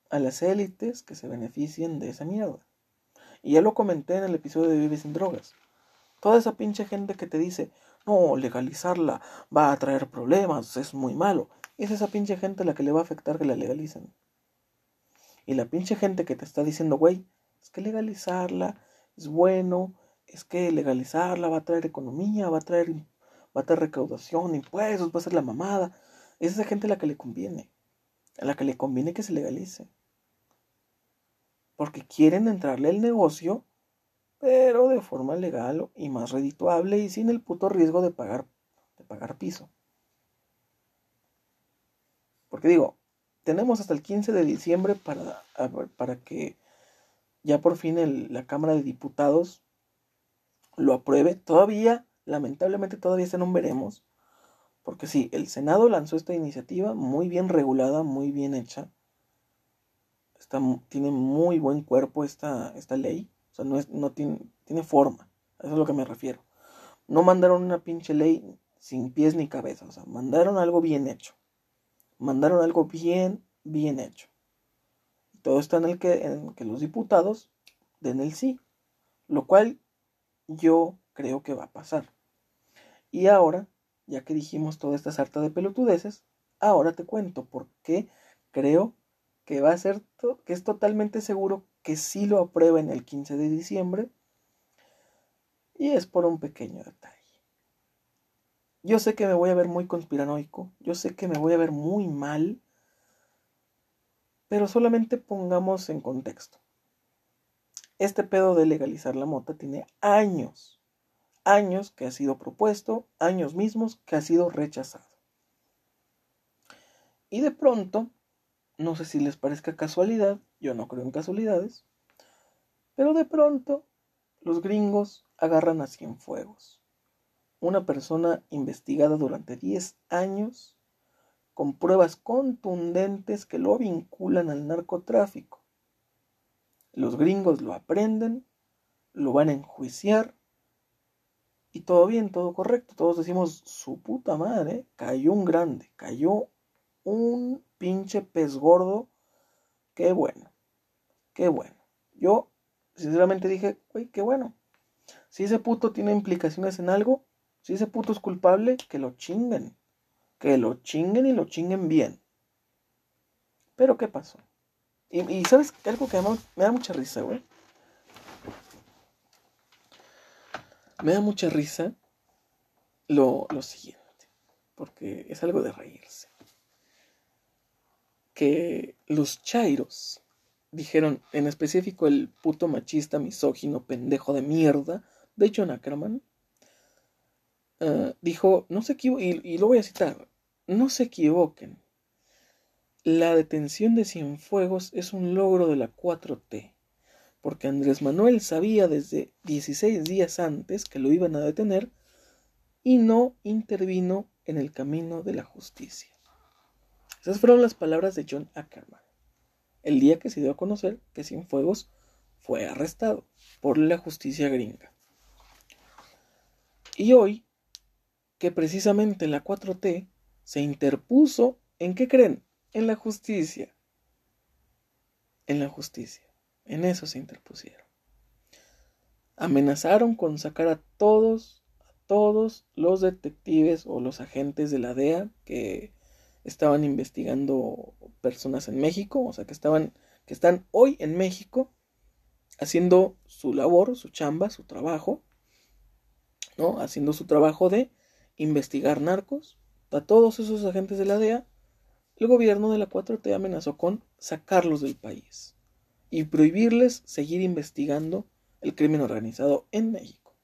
a las élites que se beneficien de esa mierda. Y ya lo comenté en el episodio de Vives sin Drogas. Toda esa pinche gente que te dice, no, legalizarla va a traer problemas, es muy malo. Es esa pinche gente la que le va a afectar que la legalicen. Y la pinche gente que te está diciendo, güey, es que legalizarla es bueno, es que legalizarla va a traer economía, va a traer, va a traer recaudación, impuestos, va a ser la mamada. Es esa gente la que le conviene, a la que le conviene que se legalice porque quieren entrarle al negocio, pero de forma legal y más redituable y sin el puto riesgo de pagar, de pagar piso. Porque digo, tenemos hasta el 15 de diciembre para, para que ya por fin la Cámara de Diputados lo apruebe. Todavía, lamentablemente, todavía está no veremos. Porque sí, el Senado lanzó esta iniciativa muy bien regulada, muy bien hecha tiene muy buen cuerpo esta, esta ley. O sea, no, es, no tiene, tiene forma. Eso es a lo que me refiero. No mandaron una pinche ley sin pies ni cabeza. O sea, mandaron algo bien hecho. Mandaron algo bien, bien hecho. Todo está en el que, en que los diputados den el sí. Lo cual yo creo que va a pasar. Y ahora, ya que dijimos toda esta sarta de pelotudeces, ahora te cuento por qué creo que va a ser, que es totalmente seguro que sí lo aprueben el 15 de diciembre. Y es por un pequeño detalle. Yo sé que me voy a ver muy conspiranoico, yo sé que me voy a ver muy mal, pero solamente pongamos en contexto. Este pedo de legalizar la mota tiene años, años que ha sido propuesto, años mismos que ha sido rechazado. Y de pronto, no sé si les parezca casualidad, yo no creo en casualidades, pero de pronto los gringos agarran a Cienfuegos, una persona investigada durante 10 años con pruebas contundentes que lo vinculan al narcotráfico. Los gringos lo aprenden, lo van a enjuiciar y todo bien, todo correcto. Todos decimos, su puta madre, cayó un grande, cayó un pinche pez gordo. Qué bueno. Qué bueno. Yo, sinceramente dije, güey, qué bueno. Si ese puto tiene implicaciones en algo, si ese puto es culpable, que lo chinguen. Que lo chinguen y lo chinguen bien. Pero, ¿qué pasó? Y, ¿sabes algo que me da mucha risa, güey? Me da mucha risa lo, lo siguiente. Porque es algo de reírse que los chairos dijeron, en específico el puto machista, misógino, pendejo de mierda de John Ackerman, eh, dijo, no se equivoquen, y, lo voy a citar, no se equivoquen, la detención de Cienfuegos es un logro de la 4T, porque Andrés Manuel sabía desde 16 días antes que lo iban a detener y no intervino en el camino de la justicia. Esas fueron las palabras de John Ackerman, el día que se dio a conocer que Cienfuegos fue arrestado por la justicia gringa. Y hoy, que precisamente la 4T se interpuso en qué creen? En la justicia. En la justicia. En eso se interpusieron. Amenazaron con sacar a todos, a todos los detectives o los agentes de la DEA que estaban investigando personas en México, o sea, que estaban que están hoy en México haciendo su labor, su chamba, su trabajo, ¿no? Haciendo su trabajo de investigar narcos. A todos esos agentes de la DEA, el gobierno de la 4T amenazó con sacarlos del país y prohibirles seguir investigando el crimen organizado en México.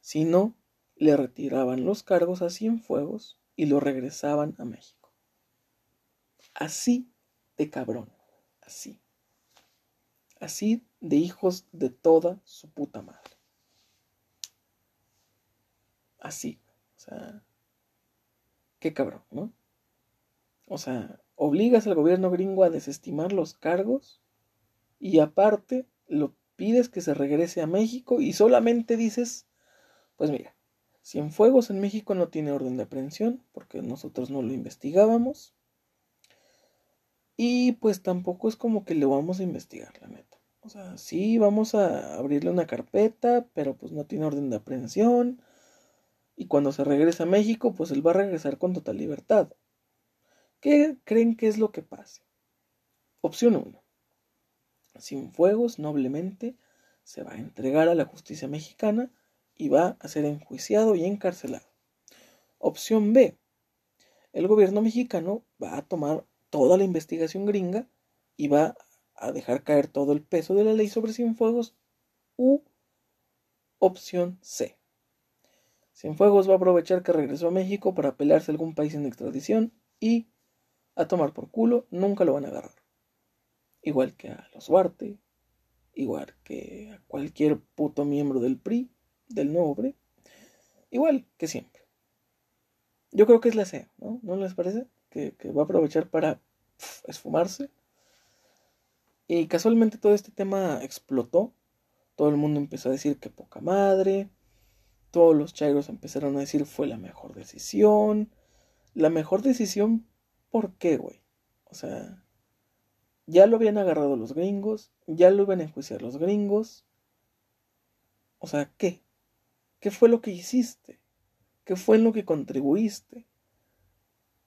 Si no, le retiraban los cargos a Cienfuegos y lo regresaban a México. Así de cabrón. Así. Así de hijos de toda su puta madre. Así. O sea. Qué cabrón, ¿no? O sea, obligas al gobierno gringo a desestimar los cargos y aparte lo pides que se regrese a México y solamente dices, pues mira, Cienfuegos en México no tiene orden de aprehensión porque nosotros no lo investigábamos. Y pues tampoco es como que lo vamos a investigar, la neta. O sea, sí, vamos a abrirle una carpeta, pero pues no tiene orden de aprehensión. Y cuando se regrese a México, pues él va a regresar con total libertad. ¿Qué creen que es lo que pase? Opción 1. Sin fuegos, noblemente, se va a entregar a la justicia mexicana y va a ser enjuiciado y encarcelado. Opción B. El gobierno mexicano va a tomar toda la investigación gringa y va a dejar caer todo el peso de la ley sobre Cienfuegos. U opción C. Cienfuegos va a aprovechar que regresó a México para pelearse a algún país en extradición y a tomar por culo, nunca lo van a agarrar. Igual que a los Duarte, igual que a cualquier puto miembro del PRI, del nuevo PRI, igual que siempre. Yo creo que es la C, ¿no? ¿No les parece? que, va a aprovechar para esfumarse. Y casualmente todo este tema explotó. Todo el mundo empezó a decir que poca madre. Todos los chairos empezaron a decir fue la mejor decisión. La mejor decisión, ¿por qué, güey? O sea, ya lo habían agarrado los gringos, ya lo iban a enjuiciar los gringos. O sea, ¿qué? ¿Qué fue lo que hiciste? ¿Qué fue lo que contribuiste?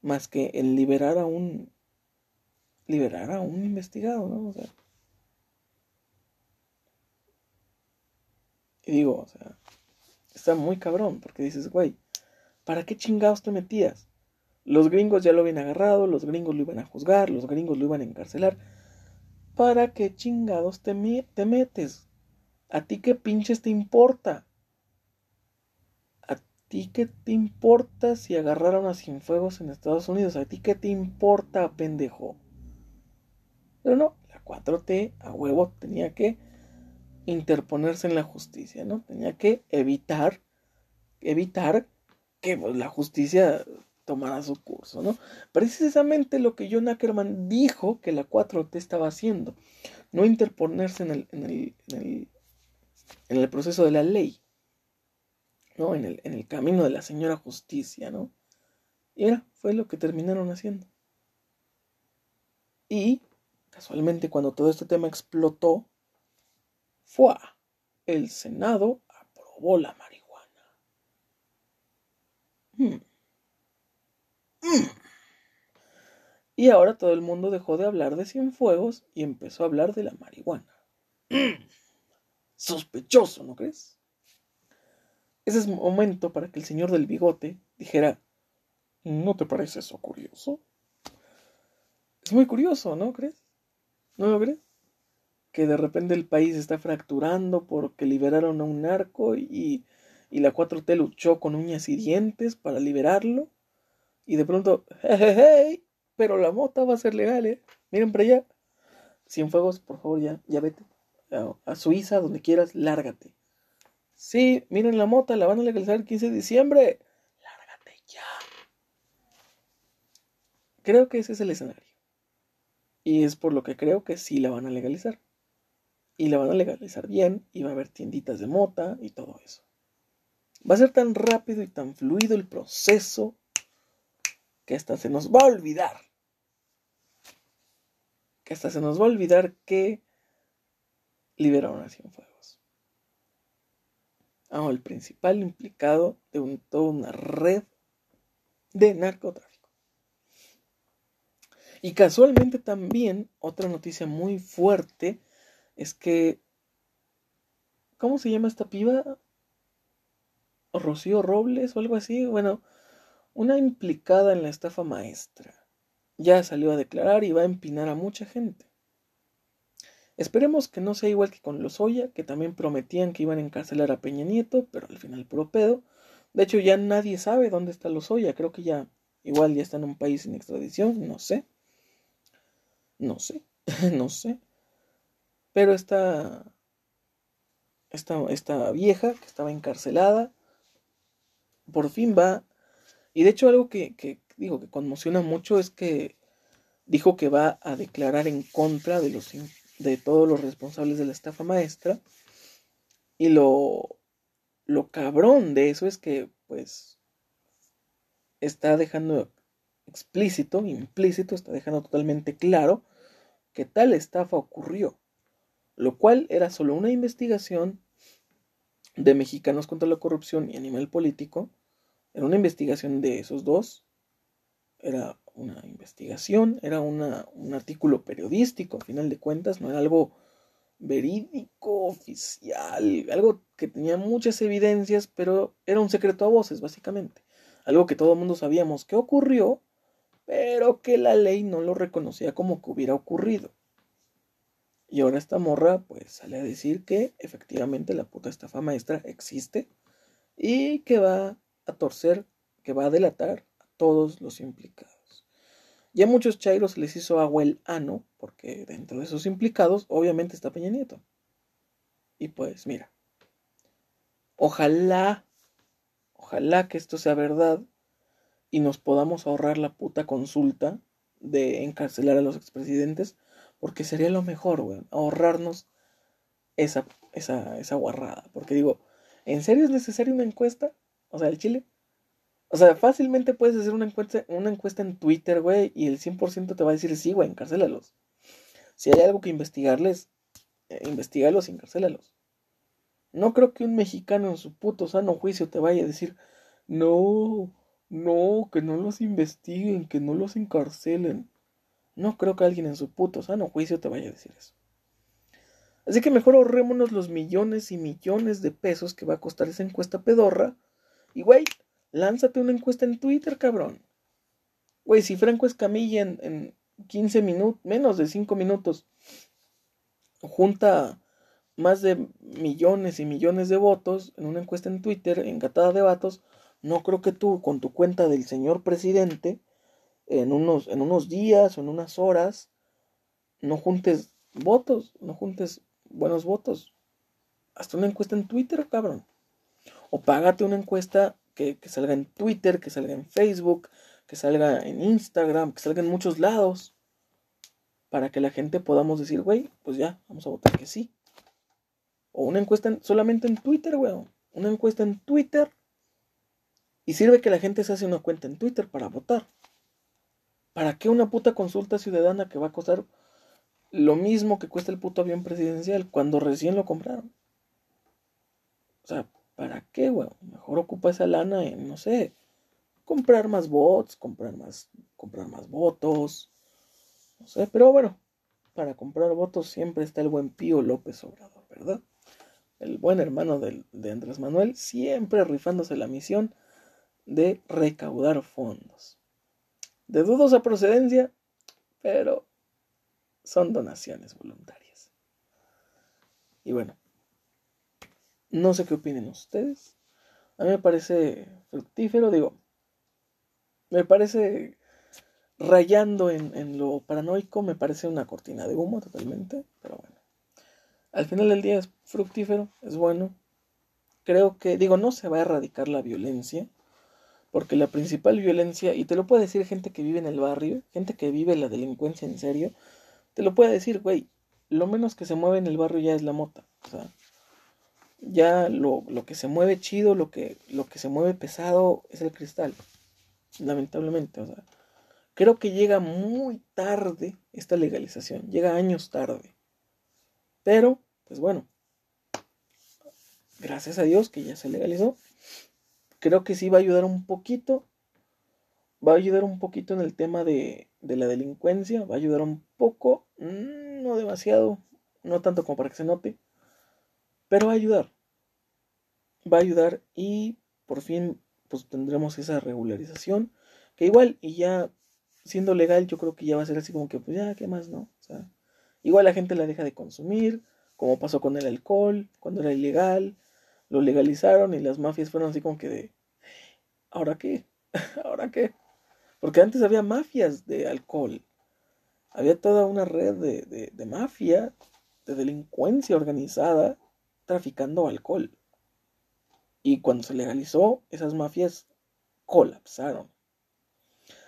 más que el liberar a un liberar a un investigado, ¿no? O sea, y digo, o sea, está muy cabrón, porque dices, güey, ¿para qué chingados te metías? Los gringos ya lo habían agarrado, los gringos lo iban a juzgar, los gringos lo iban a encarcelar. ¿Para qué chingados te, te metes? ¿A ti qué pinches te importa? ti qué te importa si agarraron a Cienfuegos en Estados Unidos? ¿A ti qué te importa, pendejo? Pero no, la 4T a huevo tenía que interponerse en la justicia, ¿no? Tenía que evitar, evitar que pues, la justicia tomara su curso, ¿no? Precisamente lo que John Ackerman dijo que la 4T estaba haciendo, no interponerse en el, en el, en el, en el proceso de la ley, ¿no? En el, en el camino de la señora justicia, ¿no? Y era, fue lo que terminaron haciendo. Y, casualmente, cuando todo este tema explotó, fue el Senado aprobó la marihuana. Hmm. Y ahora todo el mundo dejó de hablar de Cienfuegos y empezó a hablar de la marihuana. Sospechoso, ¿no crees? Ese es momento para que el señor del bigote dijera, ¿no te parece eso curioso? Es muy curioso, ¿no crees? ¿No lo crees? Que de repente el país está fracturando porque liberaron a un narco y, y la 4T luchó con uñas y dientes para liberarlo. Y de pronto, hey, pero la mota va a ser legal, ¿eh? Miren para allá. Cienfuegos, por favor, ya, ya vete. a Suiza, donde quieras, lárgate. Sí, miren la mota, la van a legalizar el 15 de diciembre. Lárgate ya. Creo que ese es el escenario. Y es por lo que creo que sí la van a legalizar. y la van a legalizar bien y va a haber tienditas de mota y todo eso. Va a ser tan rápido y tan fluido el proceso que hasta se nos va a olvidar. Que hasta se nos va a olvidar que liberaron a Cienfuegos. Ah, el principal implicado de toda una red de narcotráfico. Y casualmente también otra noticia muy fuerte es que... ¿Cómo se llama esta piba? Rocío Robles o algo así. Bueno, una implicada en la estafa maestra. Ya salió a declarar y va a empinar a mucha gente. Esperemos que no sea igual que con los Oya, que también prometían que iban a encarcelar a Peña Nieto, pero al final puro pedo. De hecho, ya nadie sabe dónde está los Oya. Creo que ya, igual ya está en un país sin extradición, no sé. No sé, [LAUGHS] no sé. Pero esta, esta, esta vieja que estaba encarcelada, por fin va. Y de hecho, algo que, que digo que conmociona mucho es que dijo que va a declarar en contra de los de todos los responsables de la estafa maestra. Y lo, lo cabrón de eso es que, pues, está dejando explícito, implícito, está dejando totalmente claro que tal estafa ocurrió, lo cual era solo una investigación de mexicanos contra la corrupción y animal político, era una investigación de esos dos, era una investigación, era un artículo periodístico, a final de cuentas, no era algo verídico, oficial, algo que tenía muchas evidencias, pero era un secreto a voces, básicamente. Algo que todo el mundo sabíamos que ocurrió, pero que la ley no lo reconocía como que hubiera ocurrido. Y ahora esta morra pues sale a decir que efectivamente la puta estafa maestra existe y que va a torcer, que va a delatar a todos los implicados. Y a muchos chairos les hizo agua el ano, porque dentro de esos implicados obviamente está Peña Nieto. Y pues mira, ojalá, ojalá que esto sea verdad y nos podamos ahorrar la puta consulta de encarcelar a los expresidentes, porque sería lo mejor, güey, ahorrarnos esa, esa, esa guarrada. Porque digo, ¿en serio es necesaria una encuesta? O sea, el Chile. O sea, fácilmente puedes hacer una encuesta, una encuesta en Twitter, güey, y el 100% te va a decir, sí, güey, encarcélalos. Si hay algo que investigarles, eh, investigalos y encarcélalos. No creo que un mexicano en su puto sano juicio te vaya a decir, no, no, que no los investiguen, que no los encarcelen. No creo que alguien en su puto sano juicio te vaya a decir eso. Así que mejor ahorrémonos los millones y millones de pesos que va a costar esa encuesta pedorra. Y güey, Lánzate una encuesta en Twitter, cabrón. Güey, si Franco Escamilla en, en 15 minutos, menos de 5 minutos, junta más de millones y millones de votos en una encuesta en Twitter, engatada de vatos, no creo que tú, con tu cuenta del señor presidente, en unos, en unos días o en unas horas, no juntes votos, no juntes buenos votos. Hasta una encuesta en Twitter, cabrón. O págate una encuesta que, salga en Twitter, que salga en Facebook, que salga en Instagram, que salga en muchos lados. Para que la gente podamos decir, güey, pues ya, vamos a votar que sí. O una encuesta solamente en Twitter, güey. Una encuesta en Twitter. Y sirve que la gente se hace una cuenta en Twitter para votar. ¿Para qué una puta consulta ciudadana que va a costar lo mismo que cuesta el puto avión presidencial cuando recién lo compraron? O sea, ¿Para qué, weón? Mejor ocupa esa lana en, no sé, comprar más bots, comprar más, comprar más votos. No sé, pero bueno, para comprar votos siempre está el buen Pío López Obrador, ¿verdad? El buen hermano de Andrés Manuel, siempre rifándose la misión de recaudar fondos. De dudosa procedencia, pero son donaciones voluntarias. Y bueno, no sé qué opinen ustedes. A mí me parece fructífero, digo. Me parece rayando en, lo paranoico, me parece una cortina de humo totalmente, pero bueno. Al final del día es fructífero, es bueno. Creo que, digo, no se va a erradicar la violencia, porque la principal violencia, y te lo puede decir gente que vive en el barrio, gente que vive la delincuencia en serio, te lo puede decir, güey, lo menos que se mueve en el barrio ya es la mota. O sea, ya lo, que se mueve chido, lo que, lo que se mueve pesado es el cristal. Lamentablemente, creo que llega muy tarde esta legalización, llega años tarde. Pero, pues bueno, gracias a Dios que ya se legalizó. Creo que sí va a ayudar un poquito. Va a ayudar un poquito en el tema de, de la delincuencia. Va a ayudar un poco. Mm, no demasiado. No tanto como para que se note. Pero va a ayudar. Va a ayudar y por fin pues tendremos esa regularización. Que igual y ya siendo legal yo creo que ya va a ser así como que pues ya, ¿qué más no? Igual la gente la deja de consumir. Como pasó con el alcohol, cuando era ilegal lo legalizaron y las mafias fueron así como que de, ¿ahora qué? [LAUGHS] ¿Ahora qué? Porque antes había mafias de alcohol, había toda una red de, de, mafia, de delincuencia organizada, traficando alcohol. Y cuando se legalizó, esas mafias colapsaron.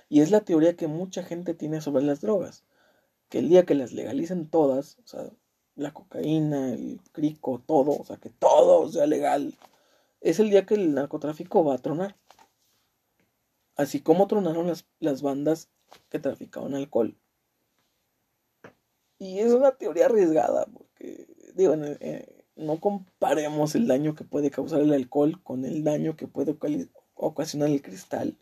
Y es la teoría que mucha gente tiene sobre las drogas. Que el día que las legalicen todas, o sea, la cocaína, el crico, todo, o sea, que todo sea legal, es el día que el narcotráfico va a tronar. Así como tronaron las, las bandas que traficaban alcohol. Y es una teoría arriesgada, porque, digo, eh, no comparemos el daño que puede causar el alcohol con el daño que puede ocasionar el cristal.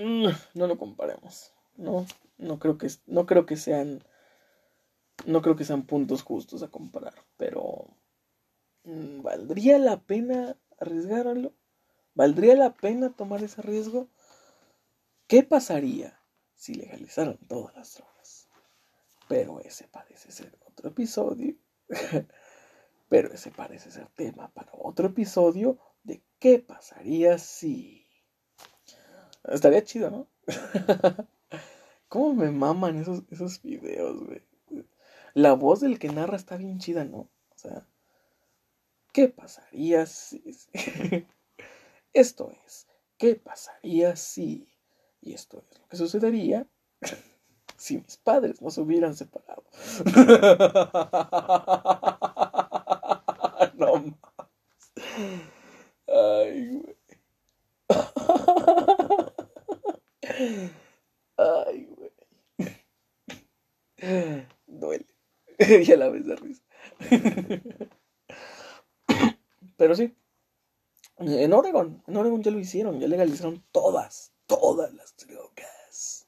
Mm, no lo comparemos. No, no creo que, no creo que sean no creo que sean puntos justos a comparar, pero mm, ¿valdría la pena arriesgarlo? ¿Valdría la pena tomar ese riesgo? ¿Qué pasaría si legalizaran todas las drogas? Pero ese parece ser otro episodio. [LAUGHS] Pero ese parece ser tema para otro episodio de qué pasaría si... Estaría chido, ¿no? [LAUGHS] ¿Cómo me maman esos, esos videos, güey? La voz del que narra está bien chida, ¿no? O sea, ¿qué pasaría si... [LAUGHS] esto es, ¿qué pasaría si... Y esto es lo que sucedería [LAUGHS] si mis padres no se hubieran separado. No más. Ay, güey. Ay, güey. Duele. [LAUGHS] y a la vez de risa. Pero sí. En Oregon, en Oregon ya lo hicieron, ya legalizaron todas, todas las drogas.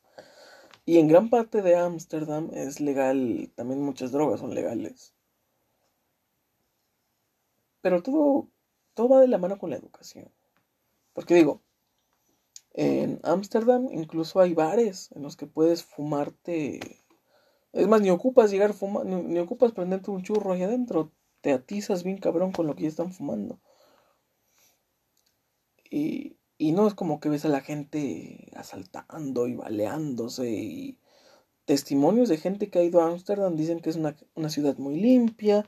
Y en gran parte de Ámsterdam es legal, también muchas drogas son legales. Pero todo, todo va de la mano con la educación. Porque digo, en Ámsterdam incluso hay bares en los que puedes fumarte es más, ni ocupas llegar fumando, ni, ocupas prenderte un churro ahí adentro. Te atizas bien cabrón con lo que ya están fumando. Y, y no es como que ves a la gente asaltando y baleándose. Y testimonios de gente que ha ido a Ámsterdam dicen que es una, una ciudad muy limpia,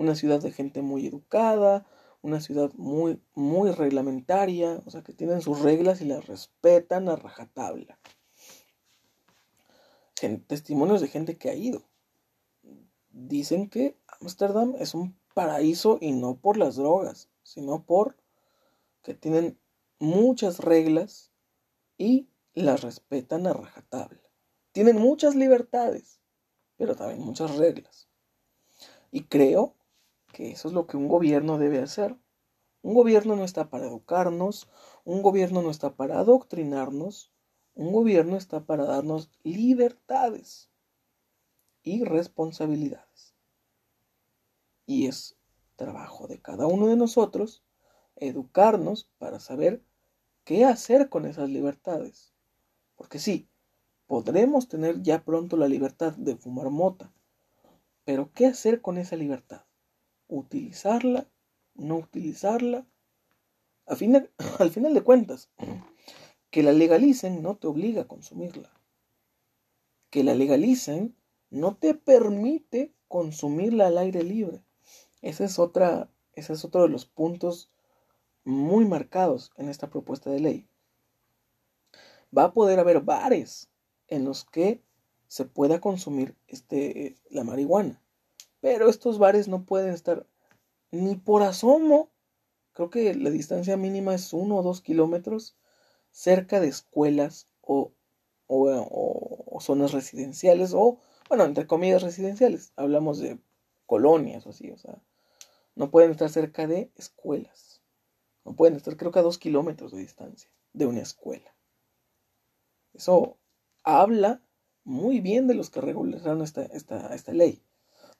una ciudad de gente muy educada, una ciudad muy, muy reglamentaria, o sea que tienen sus reglas y las respetan a rajatabla testimonios de gente que ha ido. Dicen que Ámsterdam es un paraíso y no por las drogas, sino por que tienen muchas reglas y las respetan a rajatabla. Tienen muchas libertades, pero también muchas reglas. Y creo que eso es lo que un gobierno debe hacer. Un gobierno no está para educarnos, un gobierno no está para adoctrinarnos, un gobierno está para darnos libertades y responsabilidades. Y es trabajo de cada uno de nosotros educarnos para saber qué hacer con esas libertades. Porque sí, podremos tener ya pronto la libertad de fumar mota, pero ¿qué hacer con esa libertad? ¿Utilizarla? ¿No utilizarla? Al final, [LAUGHS] al final de cuentas, que la legalicen no te obliga a consumirla. Que la legalicen no te permite consumirla al aire libre. Ese es, otra, ese es otro de los puntos muy marcados en esta propuesta de ley. Va a poder haber bares en los que se pueda consumir este, la marihuana. Pero estos bares no pueden estar ni por asomo. Creo que la distancia mínima es uno o dos kilómetros cerca de escuelas o, o, zonas residenciales o, bueno, entre comillas residenciales. Hablamos de colonias o así, o sea, no pueden estar cerca de escuelas. No pueden estar, creo que a dos kilómetros de distancia de una escuela. Eso habla muy bien de los que regularon esta, esta, esta ley,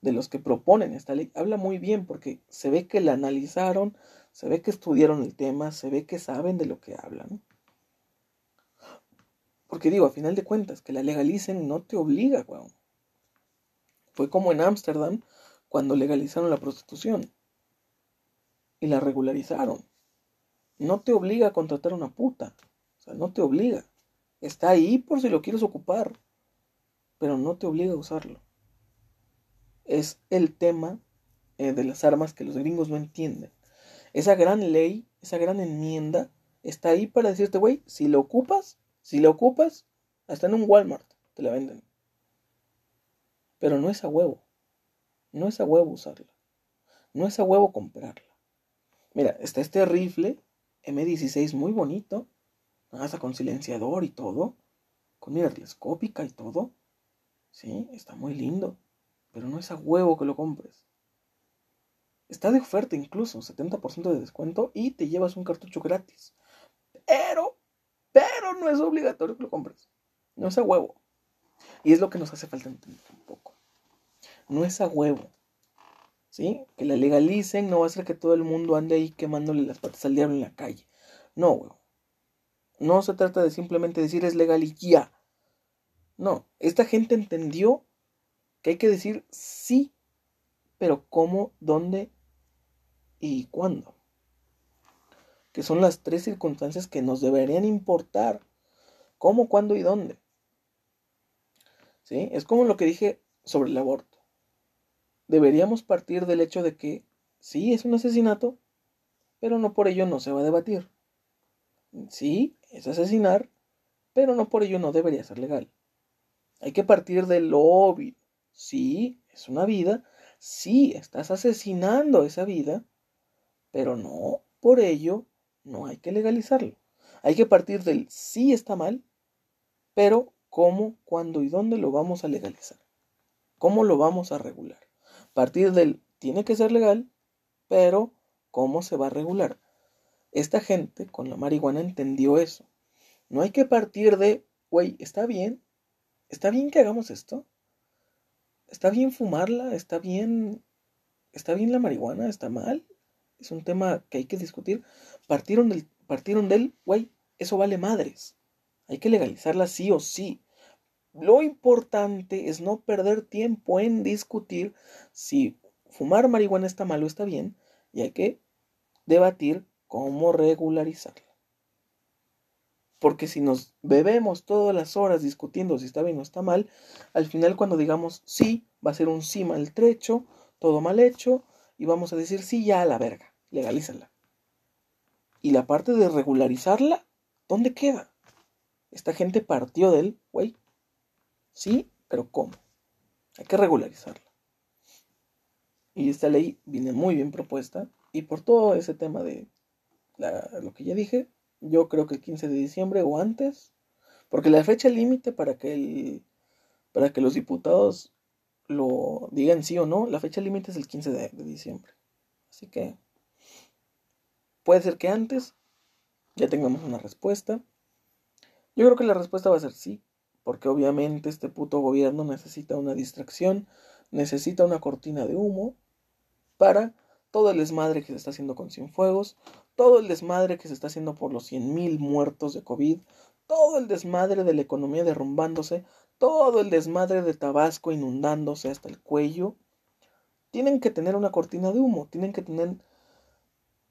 de los que proponen esta ley. Habla muy bien porque se ve que la analizaron, se ve que estudiaron el tema, se ve que saben de lo que hablan. Porque digo, a final de cuentas, que la legalicen no te obliga, weón. Fue como en Ámsterdam cuando legalizaron la prostitución y la regularizaron. No te obliga a contratar una puta. O sea, no te obliga. Está ahí por si lo quieres ocupar, pero no te obliga a usarlo. Es el tema eh, de las armas que los gringos no entienden. Esa gran ley, esa gran enmienda, está ahí para decirte, güey, si lo ocupas, si lo ocupas, hasta en un Walmart te la venden. Pero no es a huevo. No es a huevo usarla. No es a huevo comprarla. Mira, está este rifle M16 muy bonito. Hasta con silenciador y todo. Con mira telescópica y todo. Sí, está muy lindo. Pero no es a huevo que lo compres. Está de oferta incluso, 70% de descuento y te llevas un cartucho gratis. Pero, pero no es obligatorio que lo compres. No es a huevo. Y es lo que nos hace falta entender un poco. No es a huevo. ¿Sí? Que la legalicen no va a ser que todo el mundo ande ahí quemándole las patas al diablo en la calle. No, huevo. No se trata de simplemente decir es legal y ya. No, esta gente entendió que hay que decir sí, pero cómo, dónde y cuándo. Que son las tres circunstancias que nos deberían importar. ¿Cómo, cuándo y dónde? ¿Sí? Es como lo que dije sobre el aborto. Deberíamos partir del hecho de que sí es un asesinato, pero no por ello no se va a debatir. Sí, es asesinar, pero no por ello no debería ser legal. Hay que partir de lo obvio. Sí, es una vida. Sí, estás asesinando esa vida, pero no por ello no hay que legalizarlo. Hay que partir del sí está mal, pero cómo, cuándo y dónde lo vamos a legalizar. ¿Cómo lo vamos a regular? Partir del tiene que ser legal, pero ¿cómo se va a regular? Esta gente con la marihuana entendió eso. No hay que partir de, güey, está bien, está bien que hagamos esto. Está bien fumarla, está bien, está bien la marihuana, está mal. Es un tema que hay que discutir. Partieron del, partieron del, güey, eso vale madres. Hay que legalizarla sí o sí. Lo importante es no perder tiempo en discutir si fumar marihuana está mal o está bien. Y hay que debatir cómo regularizarla. Porque si nos bebemos todas las horas discutiendo si está bien o está mal, al final cuando digamos sí, va a ser un sí maltrecho, todo mal hecho, y vamos a decir sí ya a la verga, legalízala. Y la parte de regularizarla, ¿dónde queda? Esta gente partió del, güey, sí, pero ¿cómo? Hay que regularizarla. Y esta ley viene muy bien propuesta, y por todo ese tema de lo que ya dije, yo creo que el 15 de diciembre o antes, porque la fecha límite para que el, para que los diputados lo digan sí o no, la fecha límite es el 15 de, de diciembre. Así que puede ser que antes ya tengamos una respuesta. Yo creo que la respuesta va a ser sí, porque obviamente este puto gobierno necesita una distracción, necesita una cortina de humo para todo el desmadre que se está haciendo con Cienfuegos, todo el desmadre que se está haciendo por los 100.000 muertos de COVID, todo el desmadre de la economía derrumbándose, todo el desmadre de Tabasco inundándose hasta el cuello, tienen que tener una cortina de humo, tienen que tener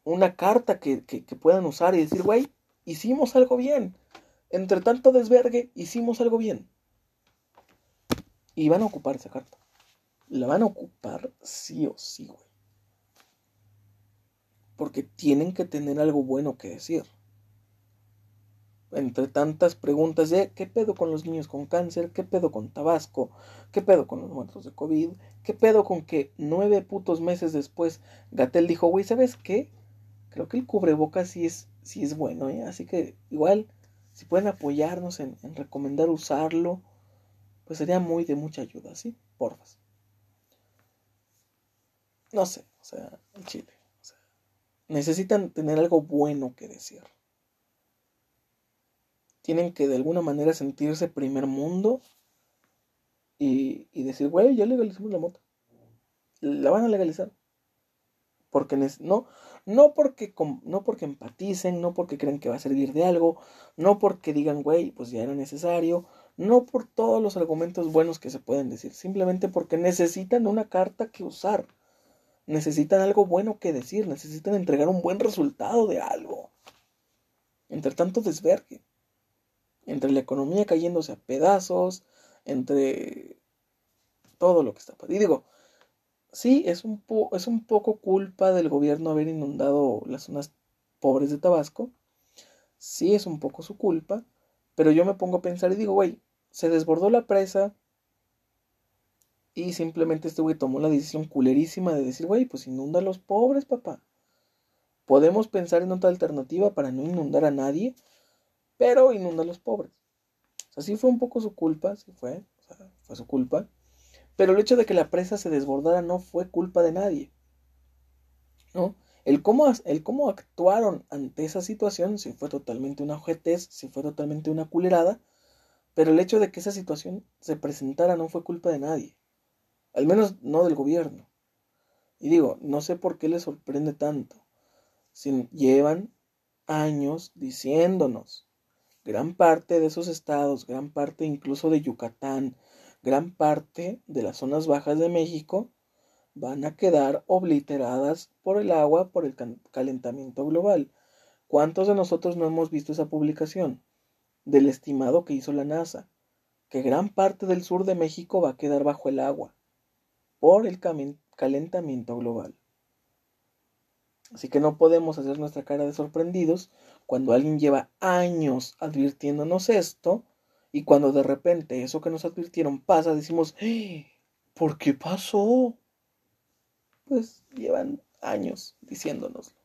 una carta que, que, que puedan usar y decir, güey, hicimos algo bien. Entre tanto desvergue, hicimos algo bien. Y van a ocupar esa carta. La van a ocupar sí o sí, güey porque tienen que tener algo bueno que decir. entre tantas preguntas de qué pedo con los niños con cáncer, qué pedo con Tabasco, qué pedo con los muertos de COVID, qué pedo con que nueve putos meses después Gatel dijo, güey, ¿sabes qué? Creo que el cubrebocas sí es, sí es bueno, ¿eh? Así que igual, si pueden apoyarnos en, en recomendar usarlo, pues sería muy de mucha ayuda, ¿sí? Porfas. No sé, o sea, en Chile. Necesitan tener algo bueno que decir tienen que de alguna manera sentirse primer mundo y, decir, güey, ya legalizamos la moto. La van a legalizar. Porque no, no porque, no porque empaticen, no porque creen que va a servir de algo, no porque digan, güey, pues ya era necesario, no por todos los argumentos buenos que se pueden decir, simplemente porque necesitan una carta que usar, necesitan algo bueno que decir, necesitan entregar un buen resultado de algo. Entre tanto desvergue entre la economía cayéndose a pedazos, entre todo lo que está pasando. Y digo, sí, es un, es un poco culpa del gobierno haber inundado las zonas pobres de Tabasco, sí es un poco su culpa, pero yo me pongo a pensar y digo, güey, se desbordó la presa y simplemente este güey tomó la decisión culerísima de decir, güey, pues inunda a los pobres, papá. Podemos pensar en otra alternativa para no inundar a nadie, pero inunda a los pobres. O sea, sí fue un poco su culpa, sí fue, fue su culpa. Pero el hecho de que la presa se desbordara no fue culpa de nadie. ¿No? El cómo, el cómo actuaron ante esa situación sí fue totalmente una ojetez, sí fue totalmente una culerada, pero el hecho de que esa situación se presentara no fue culpa de nadie. Al menos no del gobierno. Y digo, no sé por qué les sorprende tanto. Llevan años diciéndonos gran parte de esos estados, gran parte incluso de Yucatán, gran parte de las zonas bajas de México van a quedar obliteradas por el agua, por el calentamiento global. ¿Cuántos de nosotros no hemos visto esa publicación del estimado que hizo la NASA? Que gran parte del sur de México va a quedar bajo el agua por el calentamiento global. Así que no podemos hacer nuestra cara de sorprendidos cuando alguien lleva años advirtiéndonos esto y cuando de repente eso que nos advirtieron pasa, decimos, ¡Eh! ¿por qué pasó? Pues llevan años diciéndonos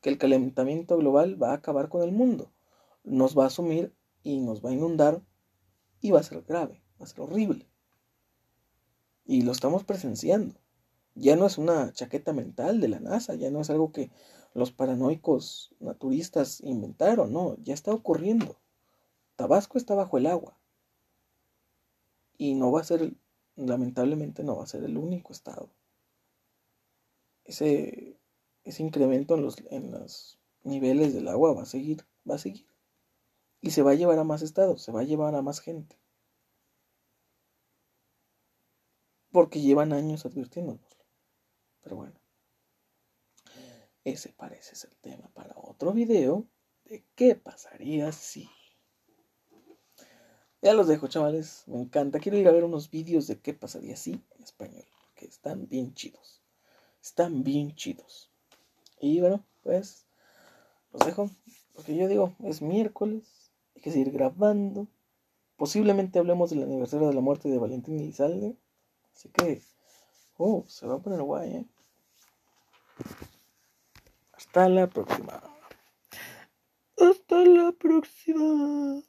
que el calentamiento global va a acabar con el mundo, nos va a sumir y nos va a inundar y va a ser grave, va a ser horrible. Y lo estamos presenciando ya no es una chaqueta mental de la NASA, ya no es algo que los paranoicos naturistas inventaron, no, ya está ocurriendo. Tabasco está bajo el agua. Y no va a ser, lamentablemente no va a ser el único estado. Ese, ese incremento en los, en los niveles del agua va a seguir, va a seguir. Y se va a llevar a más estados, se va a llevar a más gente. Porque llevan años advirtiéndonos. Pero bueno. Ese parece ser tema para otro video de qué pasaría si. Ya los dejo, chavales. Me encanta. Quiero ir a ver unos vídeos de qué pasaría si en español. Que están bien chidos. Están bien chidos. Y bueno, pues los dejo. Porque yo digo, es miércoles. Hay que seguir grabando. Posiblemente hablemos del aniversario de la muerte de Valentín Elizalde. Así que, oh, se va a poner guay, ¿eh? Hasta la próxima. Hasta la próxima.